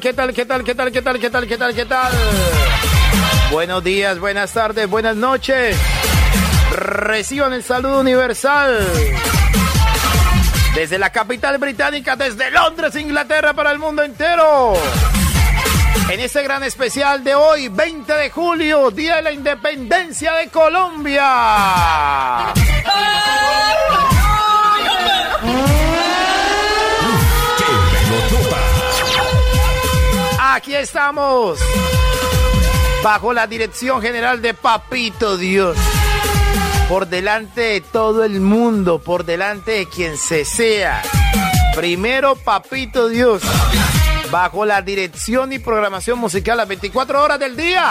qué tal, qué tal, qué tal, qué tal, qué tal, qué tal, qué tal? Buenos días, buenas tardes, buenas noches. Reciban el saludo universal. Desde la capital británica, desde Londres, Inglaterra, para el mundo entero. En este gran especial de hoy, 20 de julio, Día de la Independencia de Colombia. Estamos. Bajo la dirección general de Papito Dios. Por delante de todo el mundo, por delante de quien se sea. Primero Papito Dios. Bajo la dirección y programación musical las 24 horas del día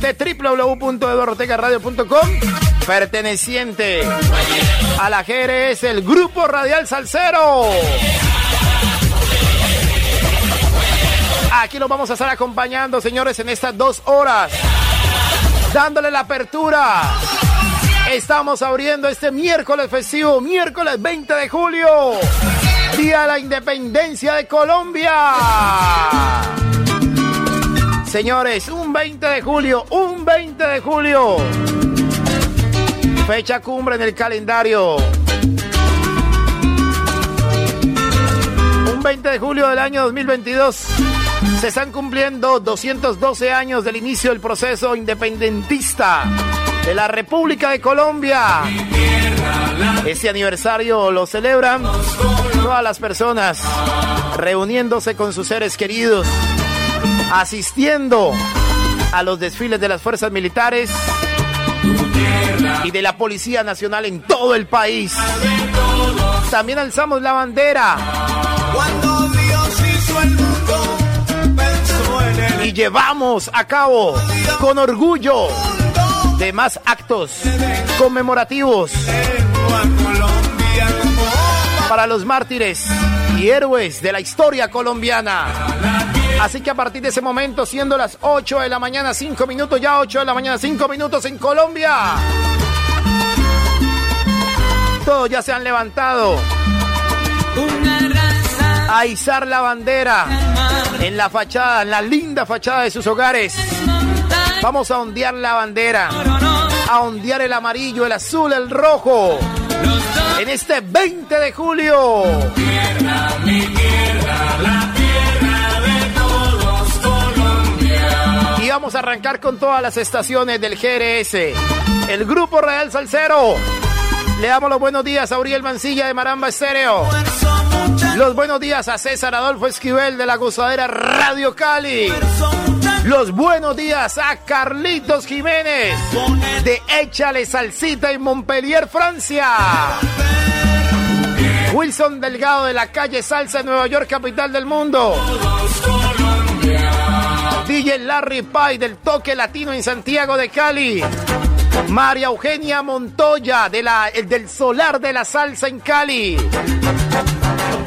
de www.eduardotecaradio.com perteneciente a la GRS, el Grupo Radial Salcero. Aquí los vamos a estar acompañando, señores, en estas dos horas. Dándole la apertura. Estamos abriendo este miércoles festivo, miércoles 20 de julio. Día de la Independencia de Colombia. Señores, un 20 de julio, un 20 de julio. Fecha cumbre en el calendario. Un 20 de julio del año 2022. Se están cumpliendo 212 años del inicio del proceso independentista de la República de Colombia. Este aniversario lo celebran todas las personas reuniéndose con sus seres queridos, asistiendo a los desfiles de las fuerzas militares y de la Policía Nacional en todo el país. También alzamos la bandera. Llevamos a cabo con orgullo demás actos conmemorativos para los mártires y héroes de la historia colombiana. Así que a partir de ese momento, siendo las 8 de la mañana, 5 minutos, ya 8 de la mañana, 5 minutos en Colombia. Todos ya se han levantado a izar la bandera en la fachada, en la linda fachada de sus hogares. Vamos a ondear la bandera, a ondear el amarillo, el azul, el rojo. En este 20 de julio. Y vamos a arrancar con todas las estaciones del GRS. El Grupo Real Salcero. Le damos los buenos días a Uriel Mancilla de Maramba Estéreo. Los buenos días a César Adolfo Esquivel de la gozadera Radio Cali. Los buenos días a Carlitos Jiménez de Échale Salsita en Montpellier, Francia. Wilson Delgado de la calle Salsa Nueva York, capital del mundo. DJ Larry Pai del Toque Latino en Santiago de Cali. María Eugenia Montoya de la, del Solar de la Salsa en Cali.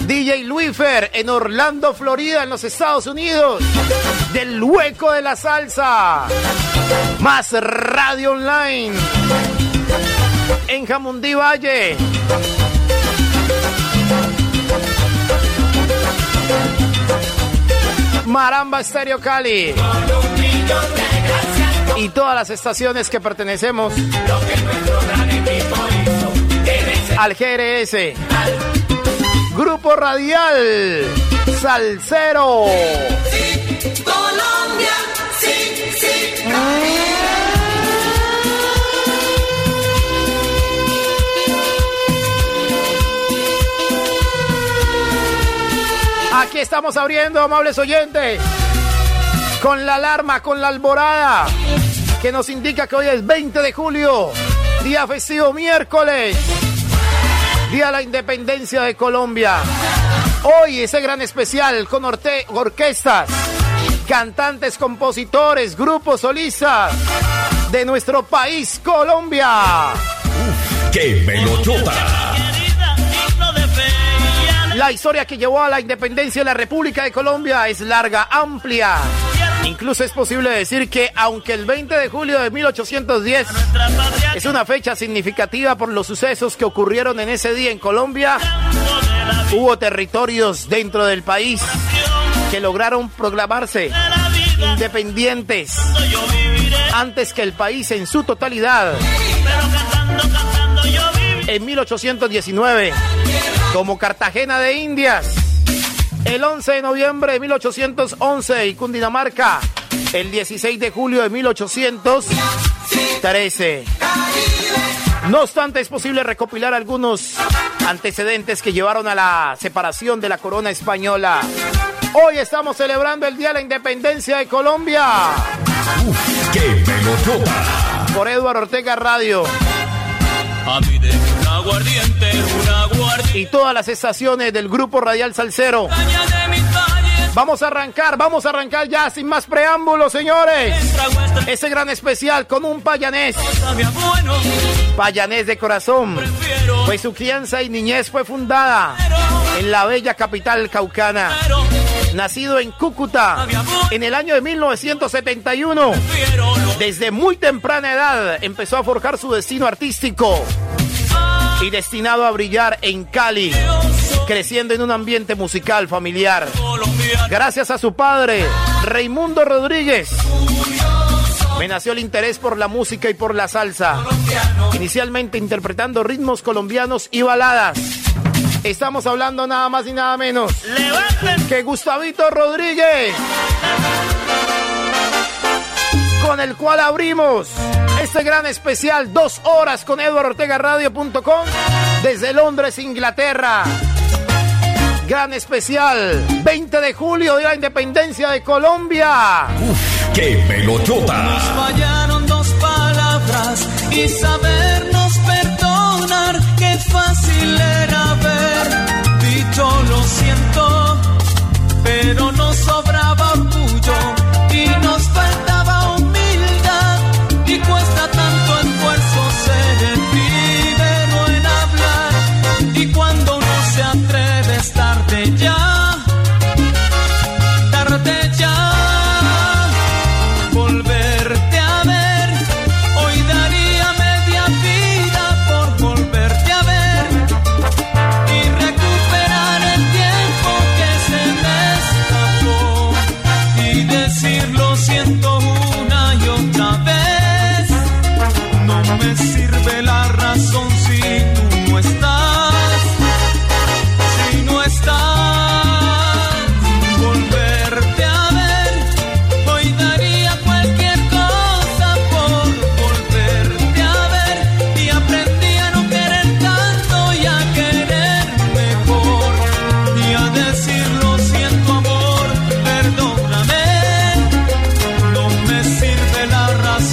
DJ Luifer en Orlando, Florida, en los Estados Unidos. Del hueco de la salsa. Más radio online. En Jamundí Valle. Maramba Estéreo Cali. Y todas las estaciones que pertenecemos al GRS. Grupo Radial Salcero. Colombia, sí, sí. Aquí estamos abriendo, amables oyentes, con la alarma, con la alborada, que nos indica que hoy es 20 de julio, día festivo miércoles, día de la independencia de Colombia. Hoy ese gran especial con orquestas, cantantes, compositores, grupos solistas de nuestro país, Colombia. Uf, ¡Qué! La historia que llevó a la independencia de la República de Colombia es larga, amplia. Incluso es posible decir que aunque el 20 de julio de 1810 es una fecha significativa por los sucesos que ocurrieron en ese día en Colombia, hubo territorios dentro del país que lograron proclamarse independientes antes que el país en su totalidad. En 1819, como Cartagena de Indias, el 11 de noviembre de 1811 y Cundinamarca el 16 de julio de 1813. No obstante, es posible recopilar algunos antecedentes que llevaron a la separación de la corona española. Hoy estamos celebrando el Día de la Independencia de Colombia. Uf, ¡Qué melodota! Por Eduardo Ortega Radio. A mí de un aguardiente, un aguardiente. Y todas las estaciones del Grupo Radial Salcero. Vamos a arrancar, vamos a arrancar ya sin más preámbulos, señores. Ese gran especial con un payanés, payanés de corazón. Pues su crianza y niñez fue fundada en la bella capital caucana. Nacido en Cúcuta en el año de 1971. prefiero lo Desde muy temprana edad empezó a forjar su destino artístico y destinado a brillar en Cali, creciendo en un ambiente musical familiar. Gracias a su padre, Raimundo Rodríguez, me nació el interés por la música y por la salsa, inicialmente interpretando ritmos colombianos y baladas. Estamos hablando nada más y nada menos que Gustavito Rodríguez, con el cual abrimos este gran especial, dos horas con EduardoOrtegaRadio.com desde Londres, Inglaterra. Gran especial, 20 de julio de la independencia de Colombia. Uf, ¡Qué melodota! fallaron dos palabras y sabernos perdonar. Qué fácil era haber dicho lo siento, pero nos sobraba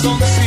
la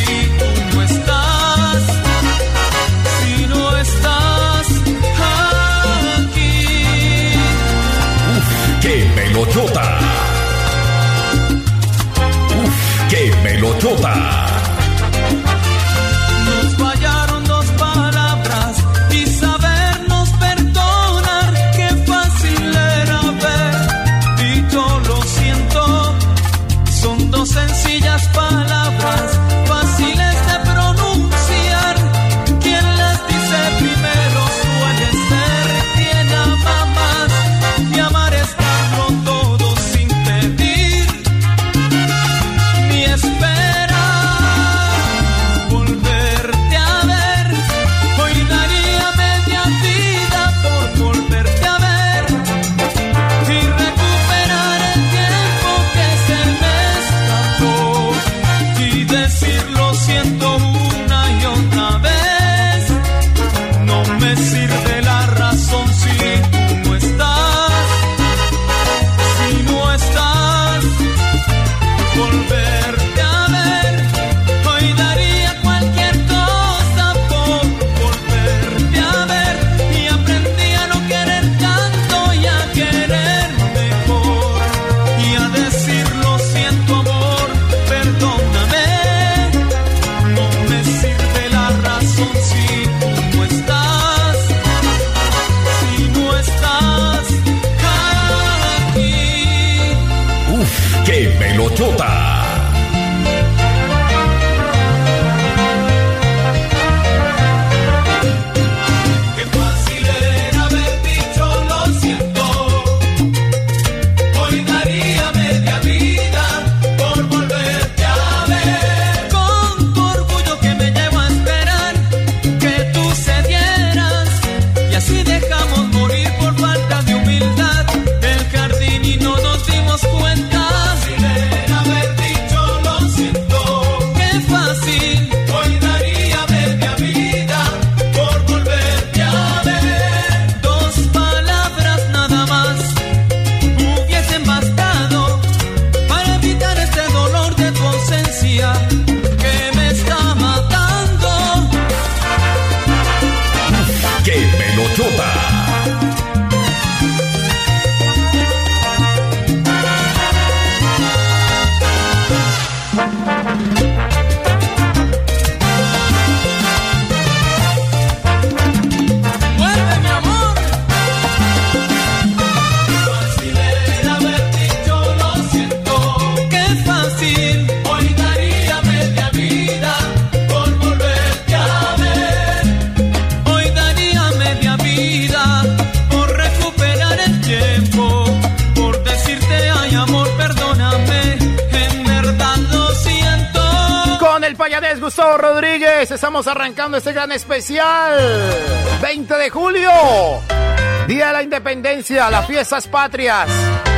Las fiestas patrias.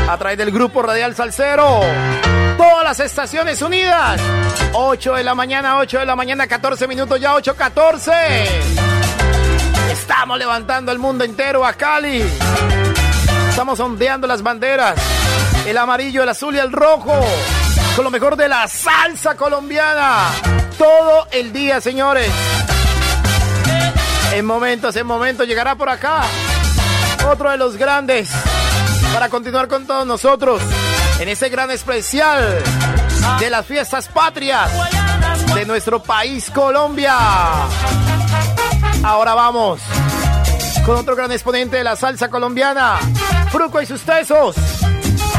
A través del grupo Radial Salcero. Todas las estaciones unidas. 8 de la mañana, 8 de la mañana, 14 minutos ya, 8, 14. Estamos levantando el mundo entero a Cali. Estamos ondeando las banderas. El amarillo, el azul y el rojo. Con lo mejor de la salsa colombiana. Todo el día, señores. En momentos, en momentos llegará por acá. Otro de los grandes. Para continuar con todos nosotros. En este gran especial de las fiestas patrias de nuestro país, Colombia. Ahora vamos con otro gran exponente de la salsa colombiana, Fruco y sus tesos.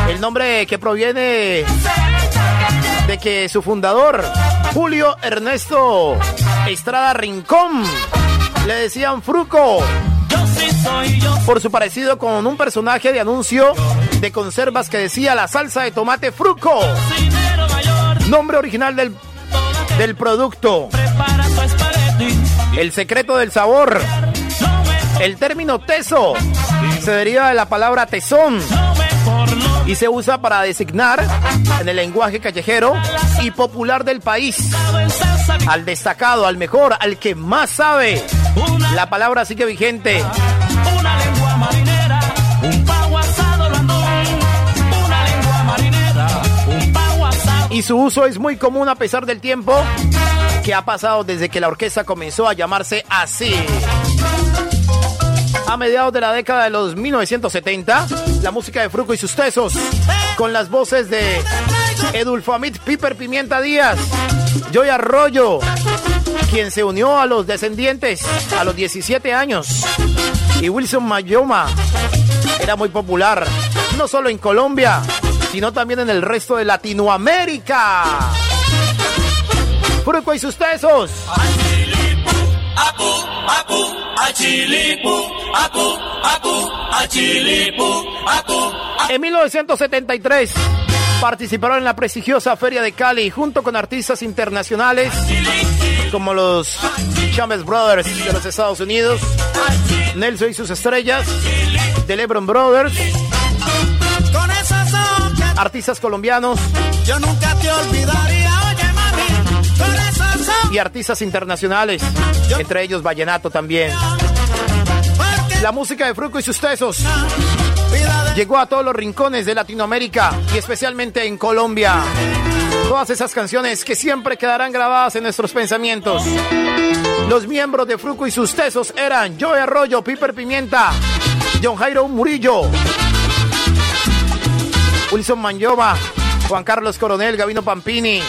El nombre que proviene de que su fundador, Julio Ernesto Estrada Rincón, le decían Fruco por su parecido con un personaje de anuncio de conservas que decía la salsa de tomate Fruco, nombre original del, del producto, el secreto del sabor. El término teso. Se deriva de la palabra tesón y se usa para designar en el lenguaje callejero y popular del país al destacado, al mejor, al que más sabe. La palabra sigue vigente. una lengua marinera. Un pavo asado blandón. Una lengua marinera. Un pavo asado. y su uso es muy común a pesar del tiempo que ha pasado desde que la orquesta comenzó a llamarse así. A mediados de la década de los 1970, la música de Fruco y sus tesos, con las voces de Edulfo Amit Piper Pimienta Díaz, Joy Arroyo, quien se unió a los descendientes a los 17 años, y Wilson Mayoma, era muy popular, no solo en Colombia, sino también en el resto de Latinoamérica. Fruco y sus tesos. Apu, apu, achilipu. Apu, apu, achilipu. Apu, En 1973 participaron en la prestigiosa Feria de Cali junto con artistas internacionales como los Chambers Brothers de los Estados Unidos, Nelson y sus estrellas, The Lebron Brothers, artistas colombianos yo nunca te olvidaría, y artistas internacionales, entre ellos Vallenato también. La música de Fruco y sus tesos de llegó a todos los rincones de Latinoamérica y especialmente en Colombia. Todas esas canciones que siempre quedarán grabadas en nuestros pensamientos. Los miembros de Fruco y sus tesos eran Joe Arroyo, Piper Pimienta, John Jairo Murillo, Wilson Manyova, Juan Carlos Coronel, Gavino Pampini,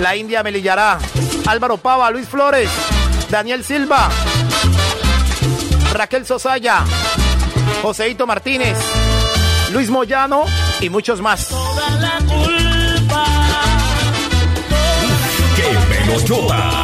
La India Melillará, Álvaro Pava, Luis Flores, Daniel Silva, Raquel Sosaya, Joseito Martínez, Luis Moyano y muchos más. toda la culpa. ¡Qué melochota!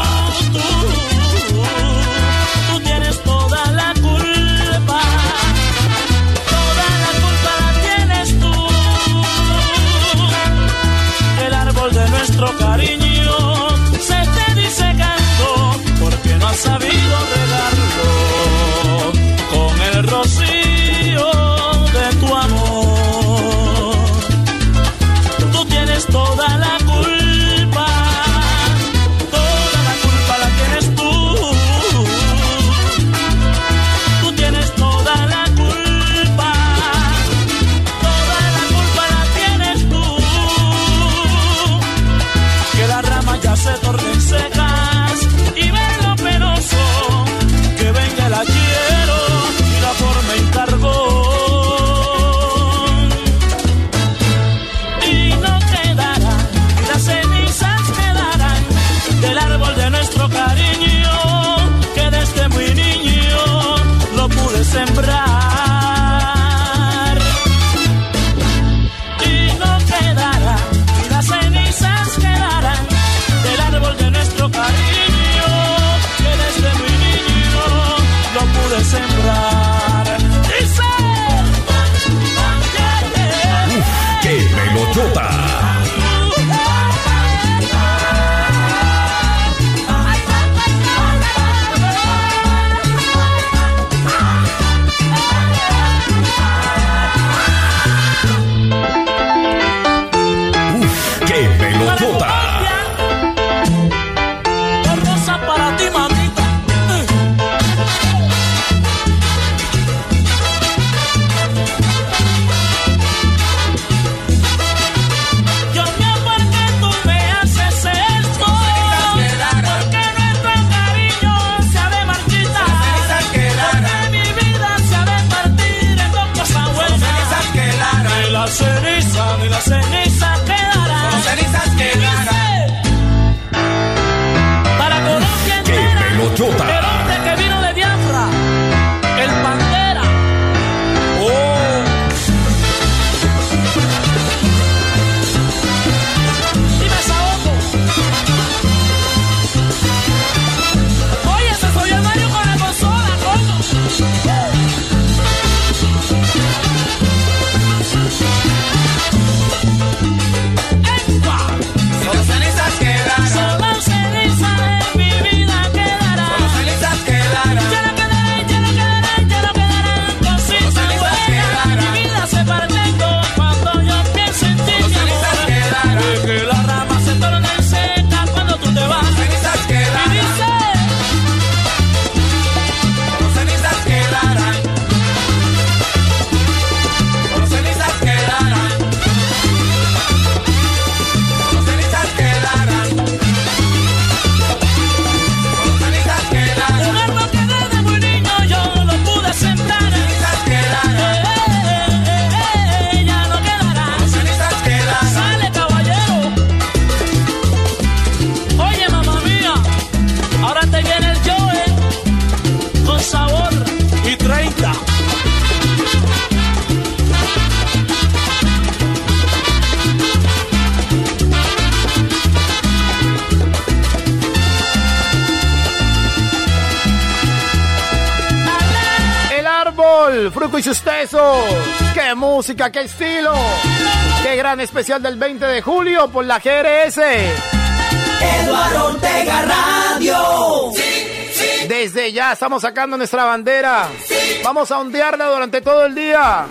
Música, qué estilo! ¡Qué gran especial del 20 de julio por la GRS! Eduardo Ortega Radio. Desde ya estamos sacando nuestra bandera. Vamos a ondearla durante todo el día.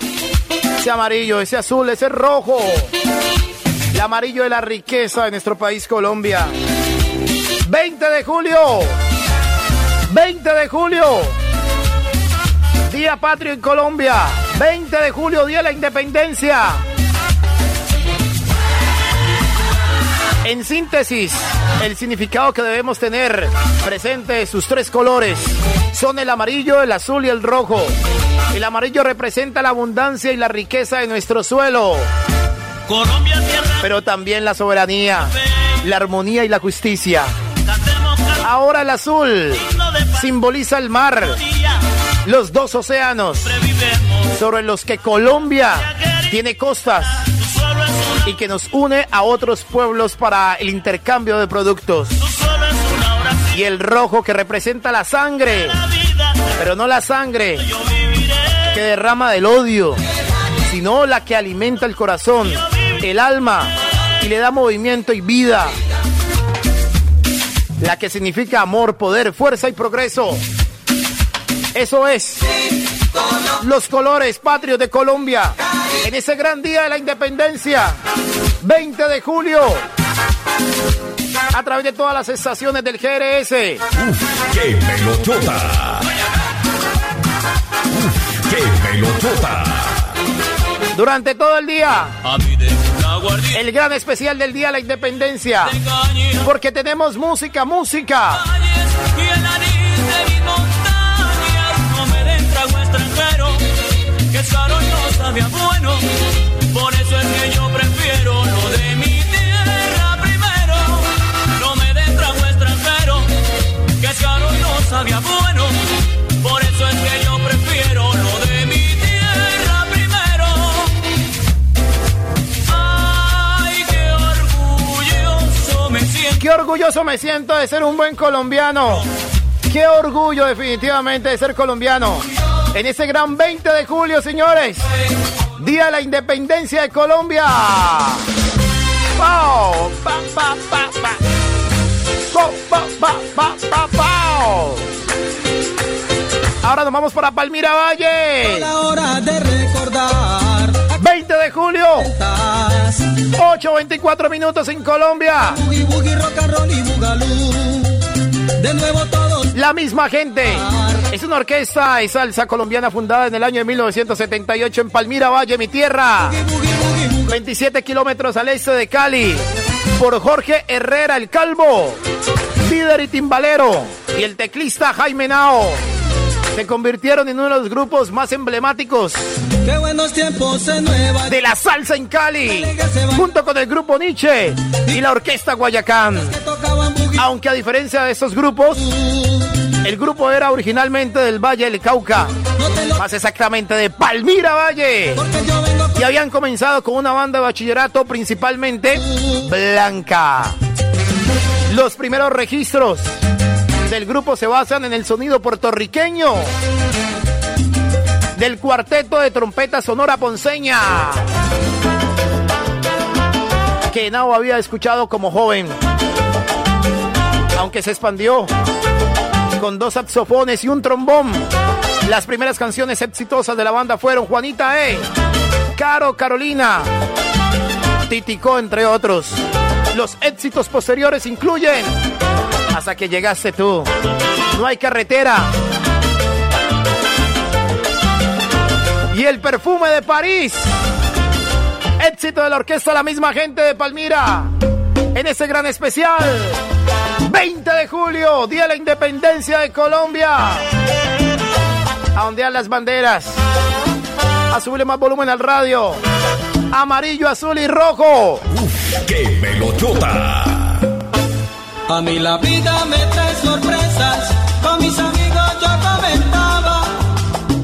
Ese amarillo, ese azul, ese rojo. El amarillo de la riqueza de nuestro país, Colombia. 20 de julio. 20 de julio. Día Patrio en Colombia. 20 de julio, Día de la Independencia. En síntesis, el significado que debemos tener presente sus tres colores son el amarillo, el azul y el rojo. El amarillo representa la abundancia y la riqueza de nuestro suelo, Colombia, tierra, pero también la soberanía, la armonía y la justicia. Ahora el azul simboliza el mar, los dos océanos. Sobre los que Colombia tiene costas y que nos une a otros pueblos para el intercambio de productos. Y el rojo que representa la sangre, pero no la sangre que derrama del odio, sino la que alimenta el corazón, el alma y le da movimiento y vida. La que significa amor, poder, fuerza y progreso. Eso es los colores patrios de Colombia en ese gran día de la independencia, 20 de julio, a través de todas las estaciones del GRS. ¡Uf! ¡Qué melotota! ¡Uf! ¡Qué melotota! Durante todo el día. El gran especial del Día de la Independencia. Porque tenemos música, música. Extranjero, que caro y no sabía bueno. Por eso es que yo prefiero lo de mi tierra primero. No me den trago extranjero, que caro y no sabía bueno. Por eso es que yo prefiero lo de mi tierra primero. Ay. Qué orgulloso me siento de ser un buen colombiano. Qué orgullo definitivamente de ser colombiano. En ese gran 20 de julio, señores. Día de la Independencia de Colombia. ¡Pau! Pa, pa, pa, pa. Pa, pa, pa, pa, pa, pau. Ahora nos vamos para Palmira Valle. La hora de recordar 20 de julio, tas 8.24 minutos en Colombia. Boogie Boogie Rock and Roll y De nuevo todos La misma gente. Es una orquesta y salsa colombiana fundada en el año de 1978 en Palmira Valle, mi tierra. Boogie Boogie Boogie 27 kilómetros al este de Cali. Por Jorge Herrera el Calvo, líder y timbalero. Y el teclista Jaime Nao. Se convirtieron en uno de los grupos más emblemáticos tiempos de la salsa en Cali. Junto con el grupo Nietzsche y la orquesta Guayacán. Aunque a diferencia de estos grupos, el grupo era originalmente del Valle del Cauca. Más exactamente de Palmira Valle. Y habían comenzado con una banda de bachillerato principalmente blanca. Los primeros registros del grupo se basan en el sonido puertorriqueño del cuarteto de trompeta sonora ponceña que Nao había escuchado como joven, aunque se expandió con dos saxofones y un trombón. Las primeras canciones exitosas de la banda fueron Juanita E, Caro Carolina, Titico, entre otros. Los éxitos posteriores incluyen Hasta que llegaste tú, No hay carretera y El perfume de París. Éxito de la orquesta La misma gente de Palmira en ese gran especial. 20 de julio, Día de la Independencia de Colombia. A ondear las banderas. A subirle más volumen al radio. Amarillo, azul y rojo. ¡Qué melochota! A mí la vida me trae sorpresas, con mis amigos yo comentaba,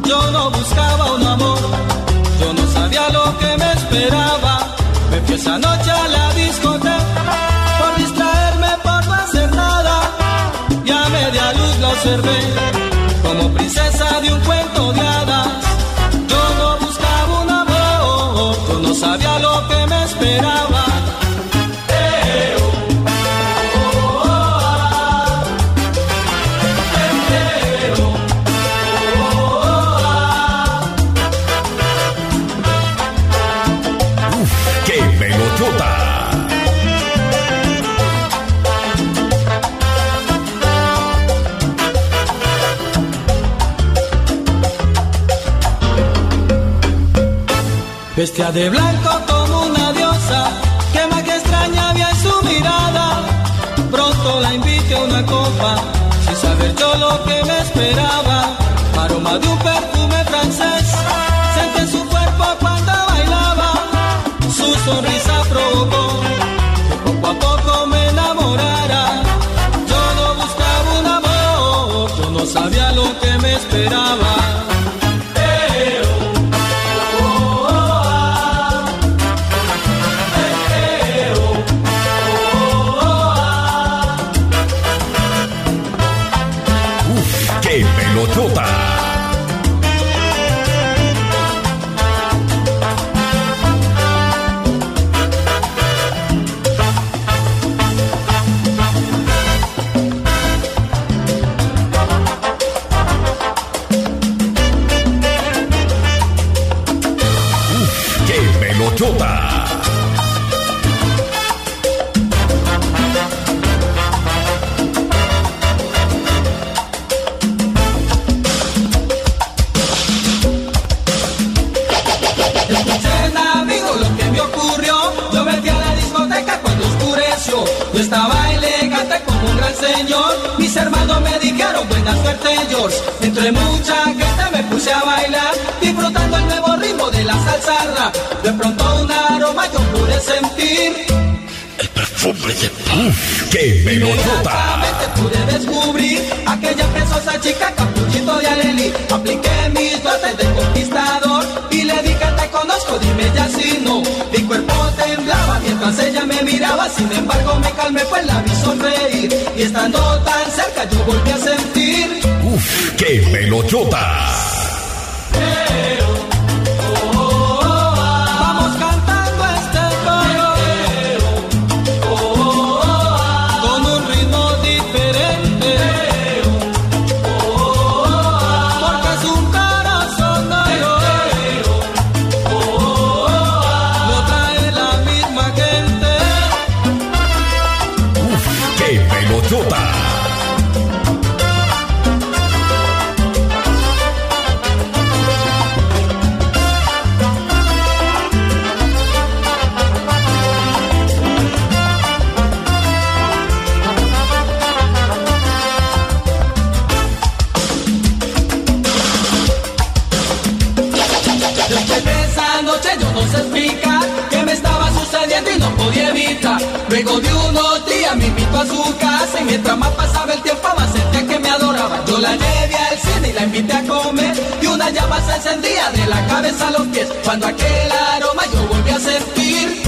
yo no buscaba un amor, yo no sabía lo que me esperaba, me fui esa noche a la discoteca, media Bestia de blanco George. Entre mucha gente me puse a bailar, disfrutando el nuevo ritmo de la salsa De pronto un aroma yo pude sentir. El perfume de ¡Qué melodota! pude descubrir aquella preciosa chica capuchito de Aleli. Apliqué mis dotes de conquistador y le dije te conozco, dime ya si no. Mi cuerpo temblaba mientras ella me miraba, sin embargo me calmé pues la vi sonreír. Y estando tan cerca yo volví a sentir. ¡Qué melodota! Luego mientras más pasaba el tiempo más sentía que me adoraba. Yo la llevé al cine y la invité a comer y una llama se encendía de la cabeza a los pies. Cuando aquel aroma yo volví a sentir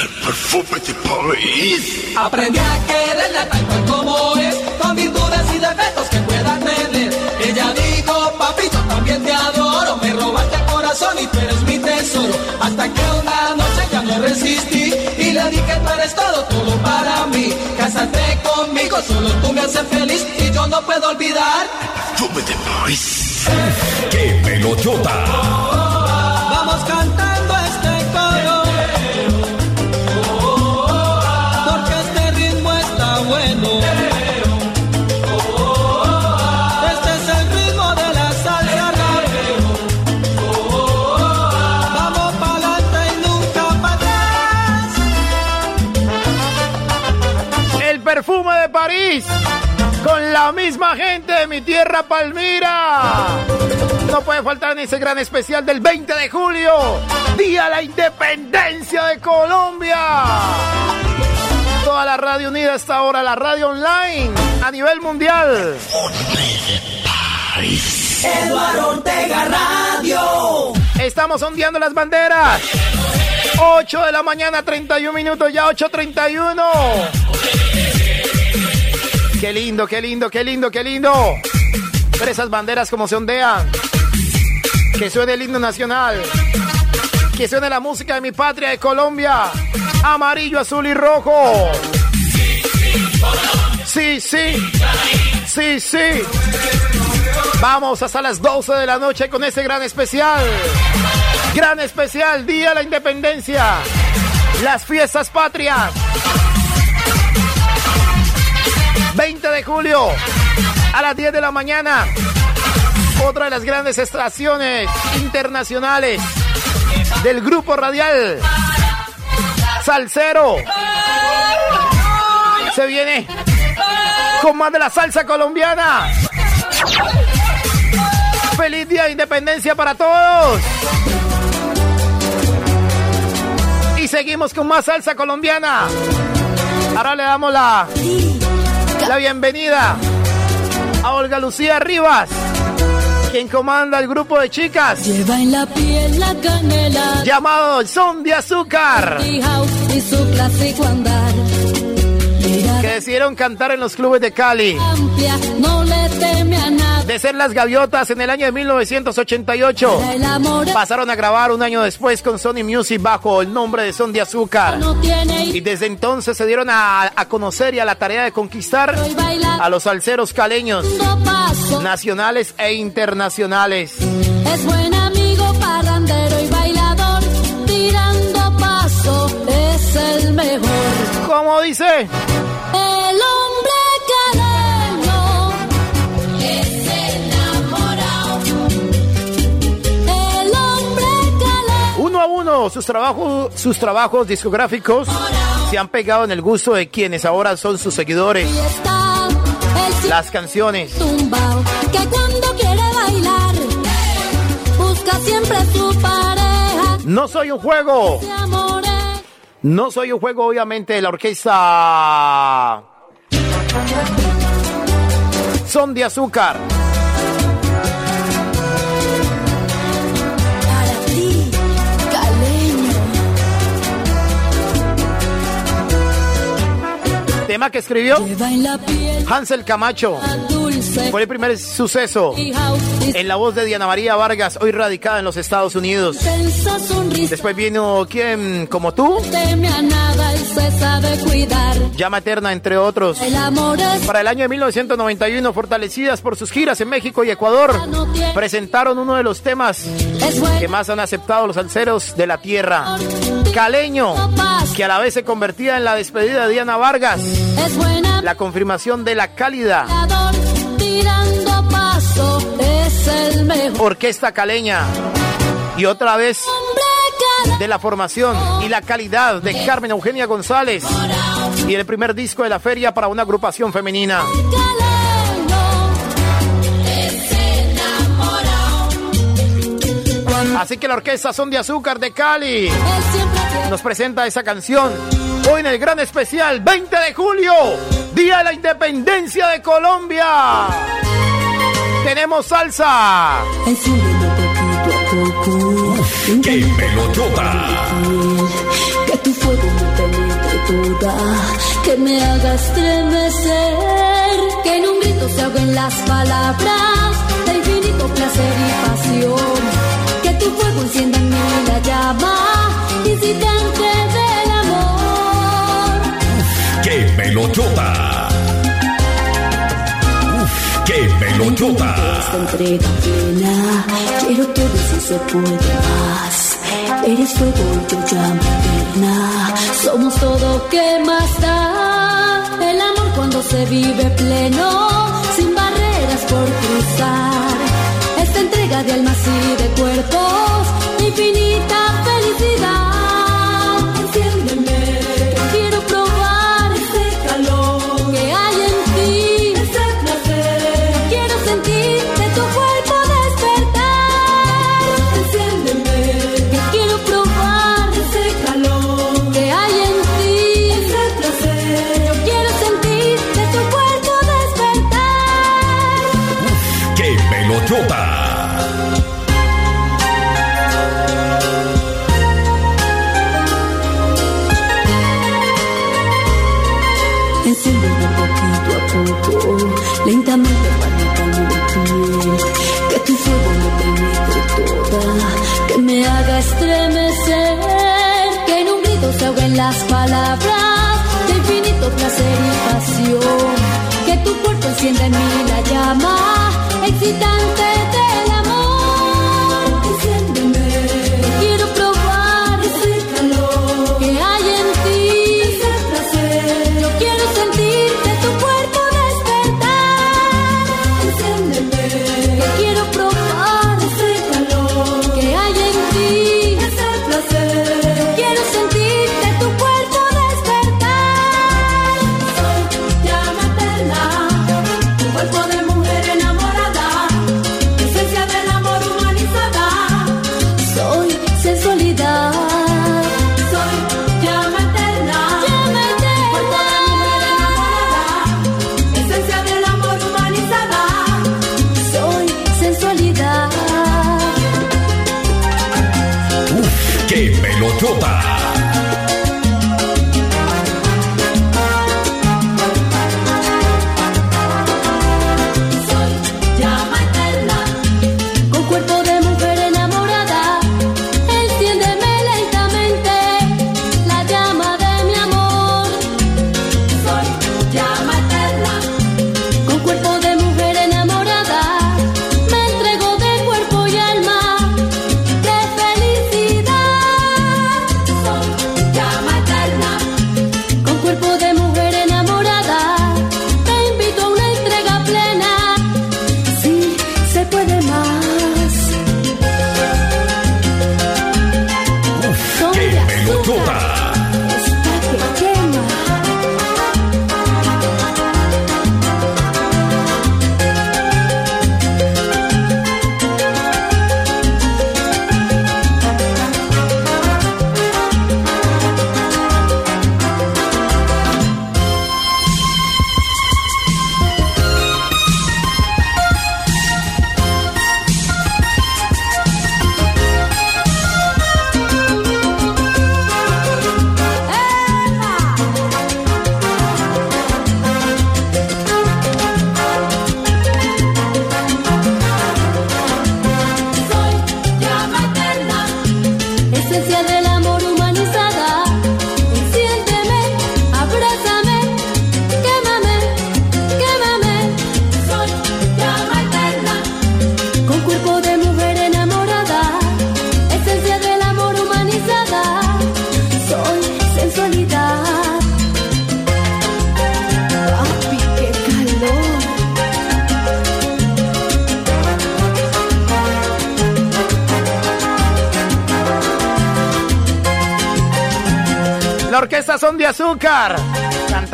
el perfume de París. Aprendí a quererla tal cual como es, con virtudes y defectos que pueda tener. Ella dijo, papi, yo también te adoro, me robaste el corazón y tú eres mi tesoro. Hasta que una noche ya no resistí y le dije, tú eres todo, conmigo, solo tú me haces feliz y yo no puedo olvidar. Perfume de París. ¡Qué melodota! Con la misma gente de mi tierra Palmira. No puede faltar en ese gran especial del 20 de julio, Día de la Independencia de Colombia. Toda la radio unida hasta ahora, la radio online a nivel mundial. Eduardo Ortega Radio. Estamos ondeando las banderas. 8 de la mañana, 31 minutos, ya 8.31. Qué lindo, qué lindo, qué lindo, qué lindo. Ver esas banderas como se ondean. Que suene el himno nacional. Que suene la música de mi patria de Colombia. Amarillo, azul y rojo. Sí, sí. Sí, sí. Vamos hasta las 12 de la noche con ese gran especial. Gran especial, Día de la Independencia. Las fiestas patrias. 20 de julio a las 10 de la mañana. Otra de las grandes estaciones internacionales del grupo radial Salcero. Se viene con más de la salsa colombiana. Feliz día de independencia para todos. Y seguimos con más salsa colombiana. Ahora le damos la la bienvenida a Olga Lucía Rivas, quien comanda el grupo de chicas. Lleva en la piel la canela. Llamado Son de Azúcar. Y su clásico andar. Que decidieron cantar en los clubes de Cali. Amplia, no ser las gaviotas en el año de 1988. El amor Pasaron a grabar un año después con Sony Music bajo el nombre de Son de Azúcar. Y desde entonces se dieron a, a conocer y a la tarea de conquistar a los salseros caleños, nacionales e internacionales. Es buen amigo, parrandero y bailador. Tirando paso, es el mejor. ¿Cómo dice? Sus trabajos, sus trabajos discográficos se han pegado en el gusto de quienes ahora son sus seguidores. Las canciones. tumbao que cuando quiere bailar busca siempre su pareja No soy un juego. No soy un juego, obviamente, de la orquesta. Son de azúcar. Tema que escribió Hansel Camacho. Fue el primer suceso en la voz de Diana María Vargas, hoy radicada en los Estados Unidos. Después vino ¿Quién como tú? Llama Eterna, entre otros. Para el año de 1991, fortalecidas por sus giras en México y Ecuador, presentaron uno de los temas que más han aceptado los salseros de la tierra. Caleño, que a la vez se convertía en la despedida de Diana Vargas, la confirmación de la cálida tirando paso es el mejor orquesta caleña. Y otra vez de la formación y la calidad de Carmen Eugenia González. y el primer disco de la feria para una agrupación femenina. Así que la orquesta Son de Azúcar de Cali. Nos presenta esa canción hoy en el gran especial 20 de julio, Día de la Independencia de Colombia. Tenemos salsa. ¡Qué pelotota! Que tu fuego me penetre toda Que me haga estremecer Que en un grito se ahoguen las palabras De infinito placer y pasión Que tu fuego encienda en mí la llama Incitante ¡Qué pelotota! ¡Uf! ¡Qué plena. Quiero todo si se puede más. Eres fuego y yo llamo eterna. Somos todo que más da. El amor cuando se vive pleno, sin barreras por cruzar. Esta entrega de almas y de cuerpos, infinita las palabras de infinito placer y pasión. Que tu cuerpo encienda en mí la llama excitante del amor.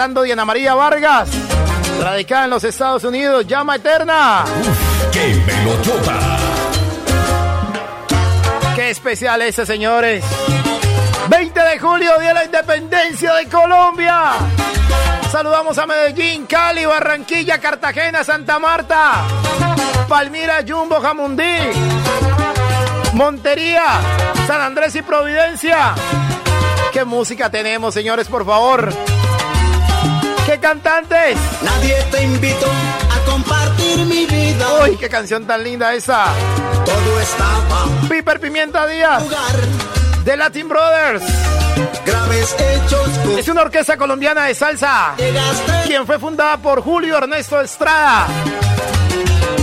Cantando Diana María Vargas, radicada en los Estados Unidos, llama eterna. ¡Qué melodota! Qué especial ese, señores. 20 de julio, Día de la Independencia de Colombia. Saludamos a Medellín, Cali, Barranquilla, Cartagena, Santa Marta, Palmira, Jumbo, Jamundí, Montería, San Andrés y Providencia. ¿Qué música tenemos, señores, por favor? ¿Qué cantantes? Nadie te invitó a compartir mi vida. Uy, qué canción tan linda esa. Todo estaba Piper Pimienta Díaz, lugar. de Latin Brothers. Graves hechos. tú Es una orquesta colombiana de salsa, Llegaste, quien fue fundada por Julio Ernesto Estrada,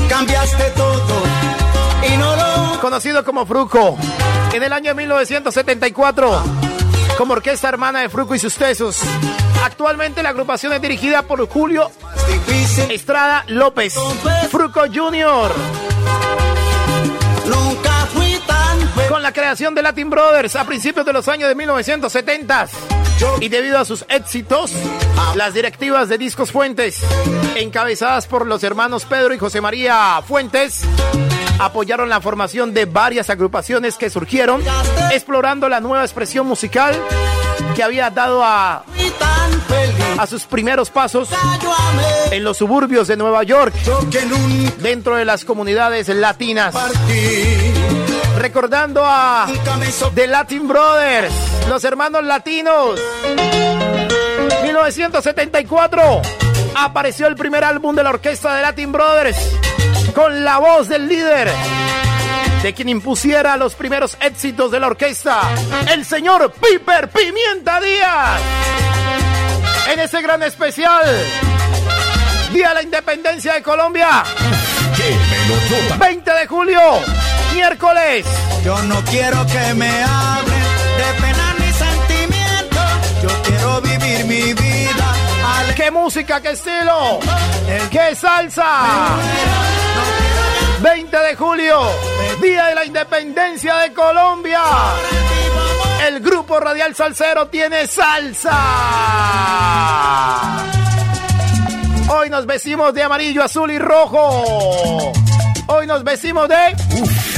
cambiaste todo. Y no lo conocido como Fruco. En el año 1974, como orquesta hermana de Fruco y sus tesos. Actualmente la agrupación es dirigida por Julio. Estrada López, Fruco Jr. Con la creación de Latin Brothers a principios de los años de 1970 y debido a sus éxitos, las directivas de Discos Fuentes, encabezadas por los hermanos Pedro y José María Fuentes, apoyaron la formación de varias agrupaciones que surgieron explorando la nueva expresión musical que había dado a, a sus primeros pasos en los suburbios de Nueva York, dentro de las comunidades latinas. Recordando a The Latin Brothers, los hermanos latinos. 1974 apareció el primer álbum de la orquesta de Latin Brothers con la voz del líder de quien impusiera los primeros éxitos de la orquesta, el señor Piper Pimienta Díaz. En ese gran especial, Día de la Independencia de Colombia, ¡Qué melodota! 20 de julio, miércoles. Yo no quiero que me hablen de pena ni sentimiento. Yo quiero vivir mi vida ¡Qué música, qué estilo! ¡Qué salsa! 20 de julio, Día de la Independencia de Colombia. El grupo Radial Salsero tiene salsa. Hoy nos vestimos de amarillo, azul y rojo. Hoy nos vestimos de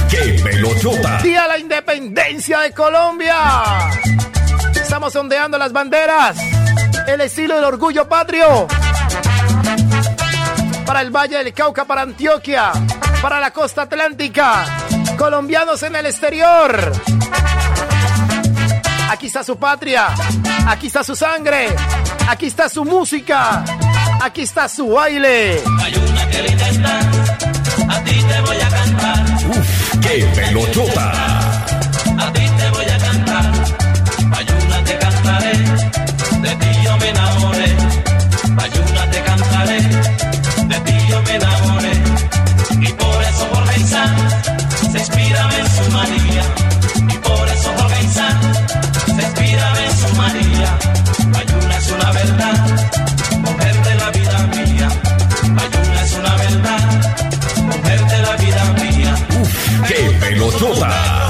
¡Qué melodota! Día de la Independencia de Colombia. Estamos ondeando las banderas. El estilo del orgullo patrio. Para el Valle del Cauca, para Antioquia, para la costa atlántica. Colombianos en el exterior. Aquí está su patria. Aquí está su sangre. Aquí está su música. Aquí está su baile. Hay una que linda está, a ti te voy a cantar, ¡Qué melodota! a ti te voy a cantar. Hay una te cantaré, de ti yo me enamoré. Hay una Y por eso Jorge Isaac se inspira su María. Hay una es una verdad, mujer de la vida mía. Hay una es una verdad, mujer de la vida mía. ¡Qué melodota!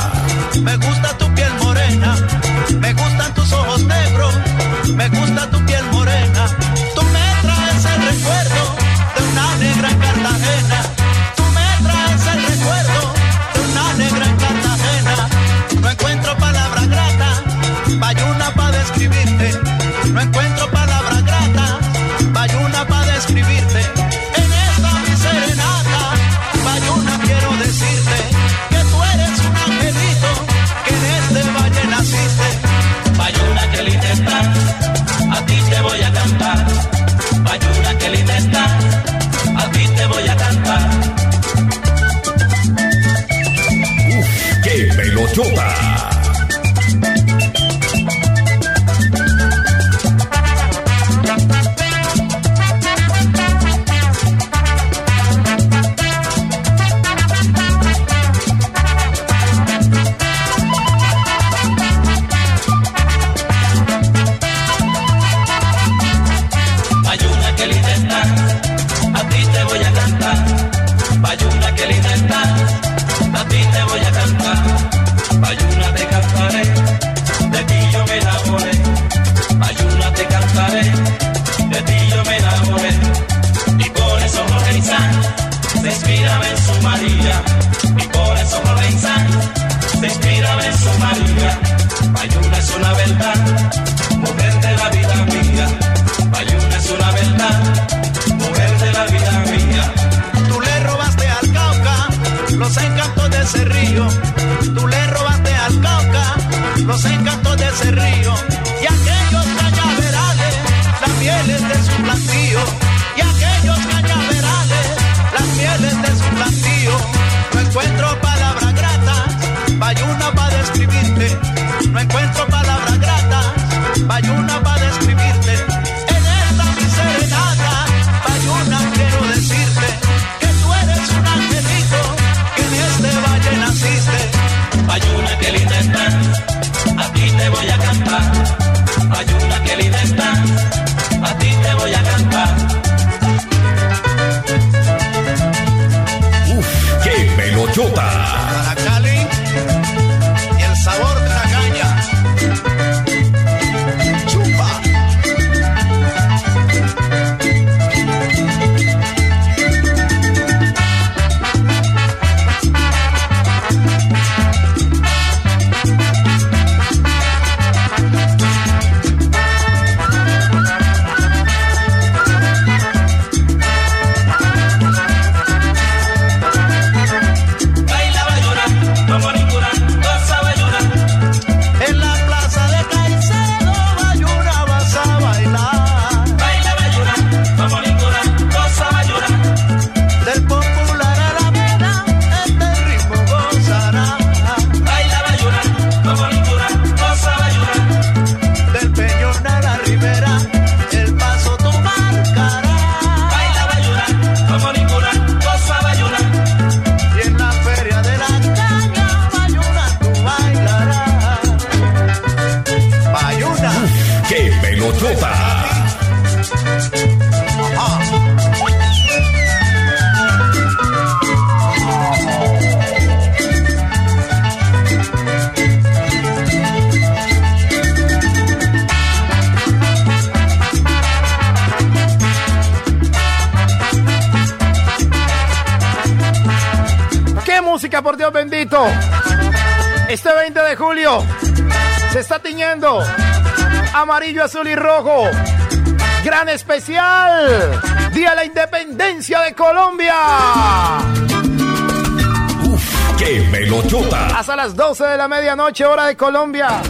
Hasta las 12 de la medianoche, hora de Colombia.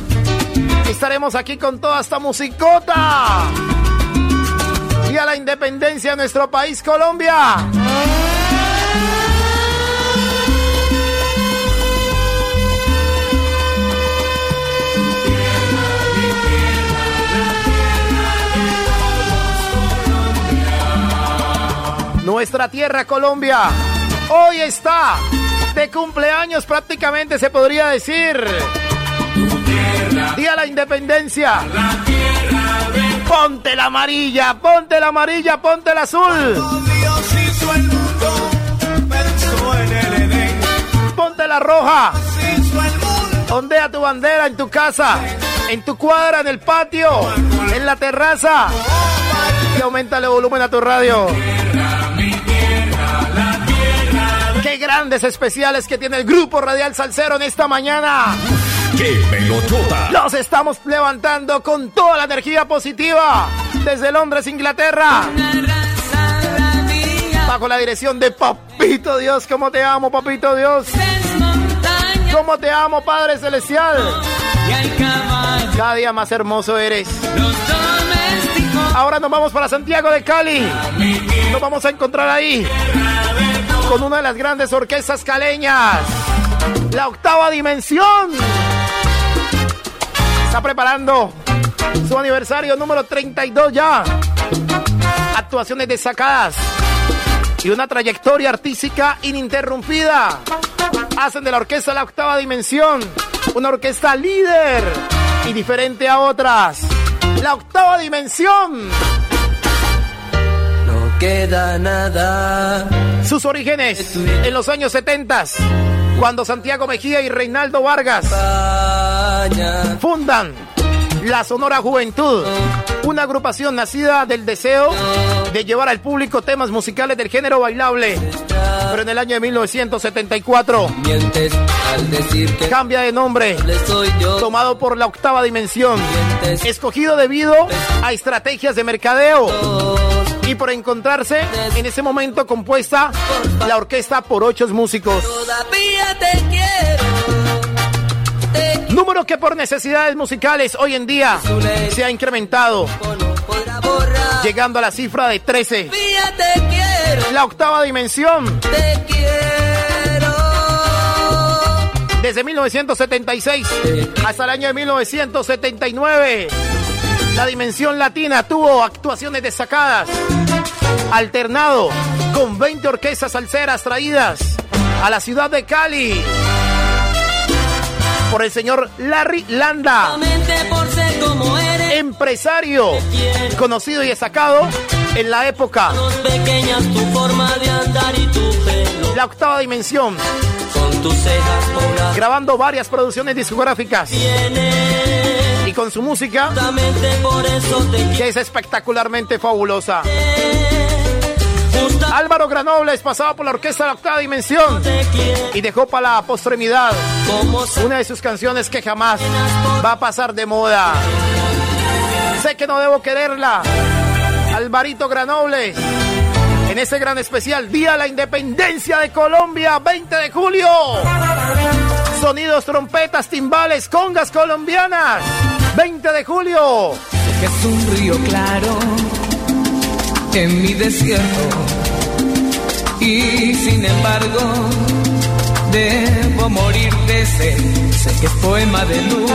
Estaremos aquí con toda esta musicota. Día de la Independencia de nuestro país, Colombia. Nuestra tierra Colombia hoy está de cumpleaños prácticamente se podría decir. Día de la Independencia. Ponte la amarilla, ponte la amarilla, ponte azul. El Edén. Ponte la roja. Ondea tu bandera en tu casa, en tu cuadra, en el patio, en la terraza. Y aumenta el volumen a tu radio. Grandes especiales que tiene el grupo Radial Salcero en esta mañana. ¡Qué! Los estamos levantando con toda la energía positiva desde Londres, Inglaterra. Bajo la dirección de Papito Dios, ¿cómo te amo, Papito Dios? ¿Cómo te amo, Padre Celestial? Cada día más hermoso eres. Ahora nos vamos para Santiago de Cali. Nos vamos a encontrar ahí con una de las grandes orquestas caleñas. La octava dimensión. Está preparando su aniversario número 32 ya. Actuaciones destacadas y una trayectoria artística ininterrumpida. Hacen de la orquesta La Octava Dimensión una orquesta líder y diferente a otras. La Octava Dimensión. Queda nada. Sus orígenes en los años 70, cuando Santiago Mejía y Reinaldo Vargas España. fundan la Sonora Juventud, una agrupación nacida del deseo de llevar al público temas musicales del género bailable. Pero en el año de 1974 Mientes al decir que cambia de nombre, tomado por la octava dimensión, escogido debido a estrategias de mercadeo y por encontrarse en ese momento compuesta la orquesta por ocho músicos. Todavía te quiero. Número que por necesidades musicales hoy en día se ha incrementado, llegando a la cifra de 13. La octava dimensión. Te quiero. Desde 1976 hasta el año de 1979, la dimensión latina tuvo actuaciones destacadas, alternado con 20 orquestas salseras traídas a la ciudad de Cali por el señor Larry Landa, Por ser como eres. empresario conocido y destacado en la época. La octava dimensión, Con tus cejas pobladas grabando varias producciones discográficas. Y con su música que es espectacularmente fabulosa. Álvaro Granobles pasaba por la orquesta de la octava dimensión y dejó para la postremidad una de sus canciones que jamás va a pasar de moda. Sé que no debo quererla. Alvarito Granobles. En este gran especial, Día de la Independencia de Colombia, 20 de julio. Sonidos, trompetas, timbales, congas colombianas. 20 de julio. que es un río claro en mi desierto y sin embargo debo morir de sed. Sé que es poema de luz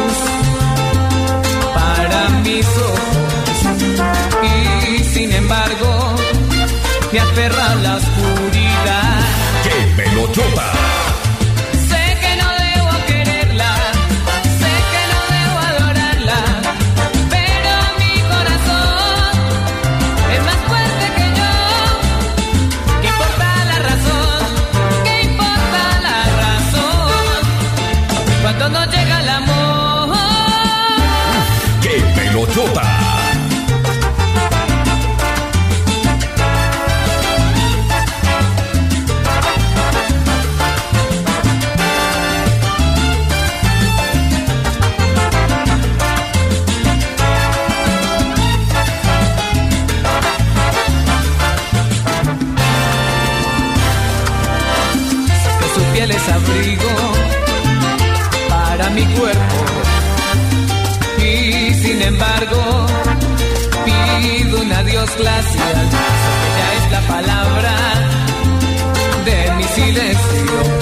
para mis ojos y sin embargo me aferra la oscuridad. ¡Qué melochota! Para mi cuerpo. Y sin embargo, pido un adiós glacial. Ella es la palabra de mi silencio.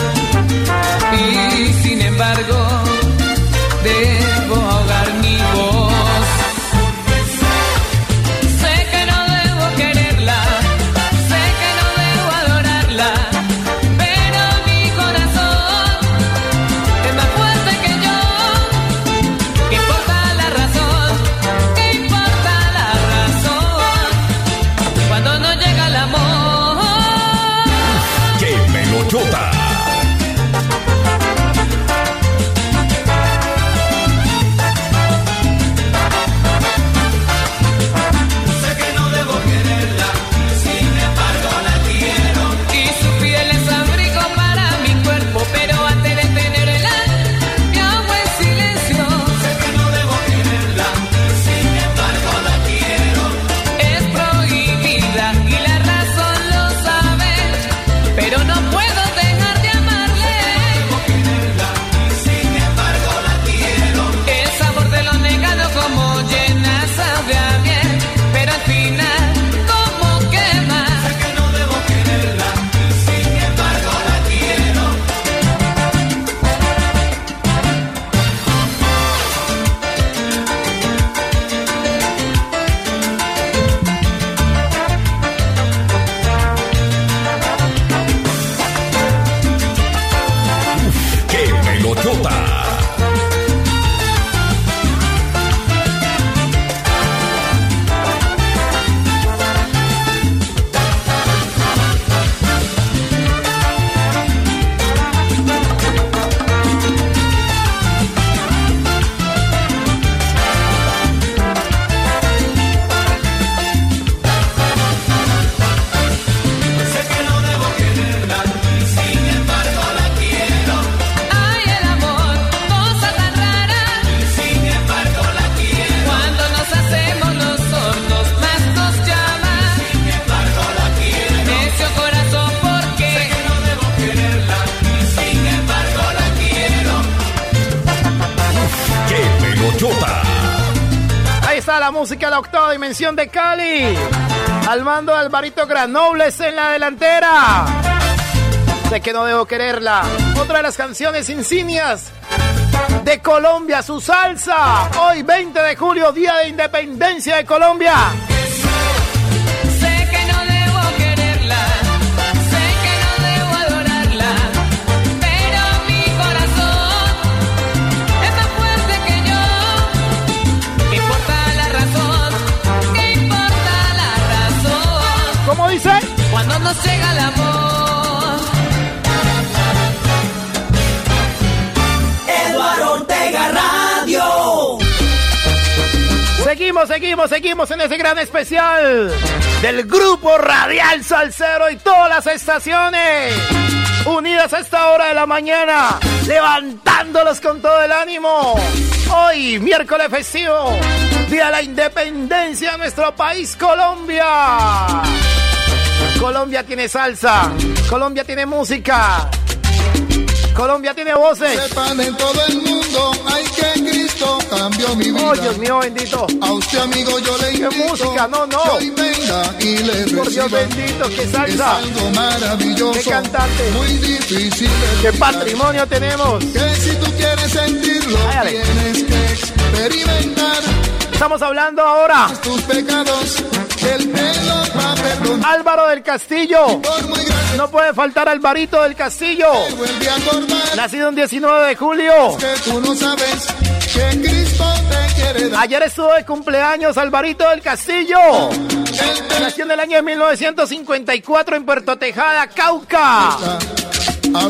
Granobles en la delantera. Sé que no debo quererla. Otra de las canciones insignias de Colombia, su salsa. Hoy 20 de julio, Día de Independencia de Colombia. Cuando nos llega el amor. Eduardo Ortega Radio. Seguimos, seguimos, seguimos en ese gran especial del Grupo Radial Salcero y todas las estaciones unidas a esta hora de la mañana, levantándolos con todo el ánimo. Hoy, miércoles festivo, Día de la Independencia de nuestro país, Colombia. Colombia tiene salsa, Colombia tiene música, Colombia tiene voces. Sepan en todo el mundo, ay que Cristo cambió mi vida. Oh, Dios mío, bendito. A usted, amigo, yo le invito. ¿Qué música? No, no. Que venga y le Por Dios bendito, qué salsa. Es algo maravilloso. Qué cantante. Muy difícil. Qué patrimonio tenemos. Que si tú quieres sentirlo, tienes que experimentar. Estamos hablando ahora. Tus pecados, el pelo. Álvaro del Castillo. No puede faltar Alvarito del Castillo. Nacido un 19 de julio. Ayer estuvo de cumpleaños Alvarito del Castillo. Nació en el año de 1954 en Puerto Tejada, Cauca.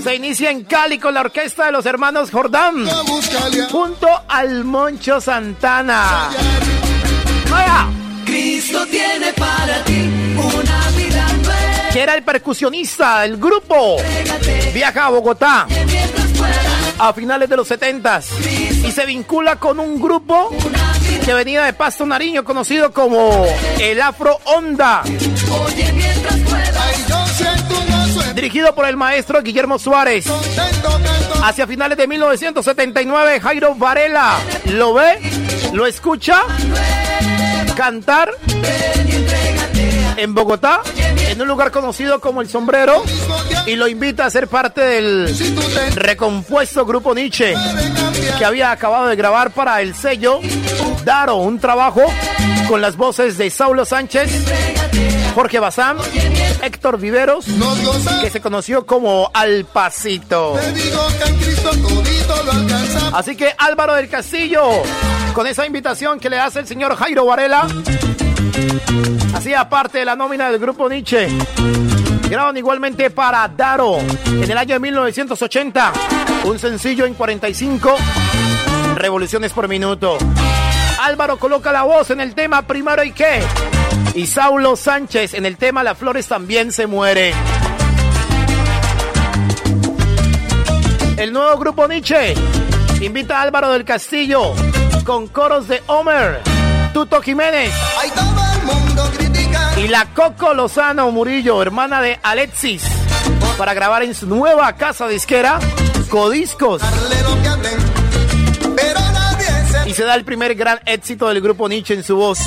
Se inicia en Cali con la orquesta de los hermanos Jordán. Junto al Moncho Santana. Vaya, Cristo tiene para ti una vida nueva. que era el percusionista del grupo. Viaja a Bogotá a finales de los 70 y se vincula con un grupo que venía de Pasto Nariño conocido como el Afro Onda, dirigido por el maestro Guillermo Suárez. Hacia finales de 1979, Jairo Varela lo ve, lo escucha cantar en Bogotá, en un lugar conocido como El Sombrero, y lo invita a ser parte del recompuesto grupo Nietzsche que había acabado de grabar para el sello Daro, un trabajo con las voces de Saulo Sánchez, Jorge Bazán, Héctor Viveros, que se conoció como Al Pasito. Te digo que en Cristo todito lo alcanzamos. Así que Álvaro del Castillo, con esa invitación que le hace el señor Jairo Varela, hacía parte de la nómina del grupo Nietzsche. Graban igualmente para Daro en el año de 1980, un sencillo en 45 revoluciones por minuto. Álvaro coloca la voz en el tema Primero y qué. Y Saulo Sánchez en el tema Las flores también se mueren. El nuevo grupo Nietzsche invita a Álvaro del Castillo con coros de Homer, Tuto Jiménez Ay, todo el mundo critica. y la Coco Lozano Murillo, hermana de Alexis, para grabar en su nueva casa disquera, Codiscos. Darle lo que se da el primer gran éxito del grupo Nietzsche en su voz.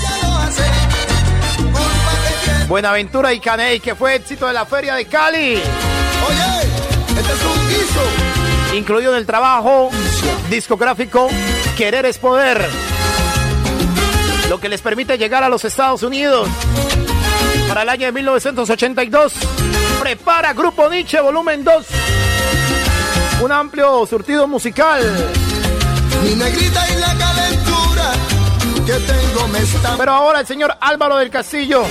Buenaventura y Caney, que fue éxito de la Feria de Cali, Oye, este es un guiso. incluido en el trabajo discográfico Querer es Poder, lo que les permite llegar a los Estados Unidos. Para el año de 1982, prepara Grupo Nietzsche Volumen 2, un amplio surtido musical. Mi negrita y la que tengo me están. Pero ahora el señor Álvaro del Castillo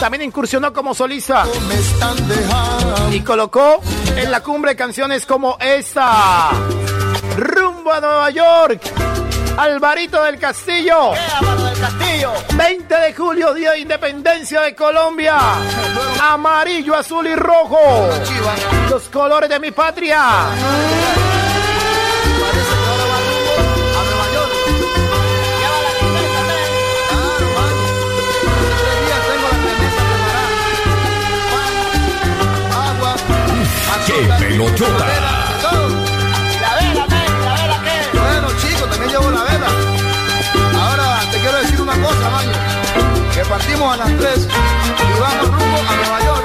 también incursionó como solista y colocó en la cumbre canciones como esta. Rumbo a Nueva York. Alvarito del Castillo. del Castillo. 20 de julio, Día de Independencia de Colombia. Amarillo, azul y rojo. Los colores de mi patria. Loyota. La vela, la vela, ¿qué? Bueno, chicos, también llevo la vela. Ahora te quiero decir una cosa, Maño. Que partimos a las 3 y vamos rumbo a Nueva York.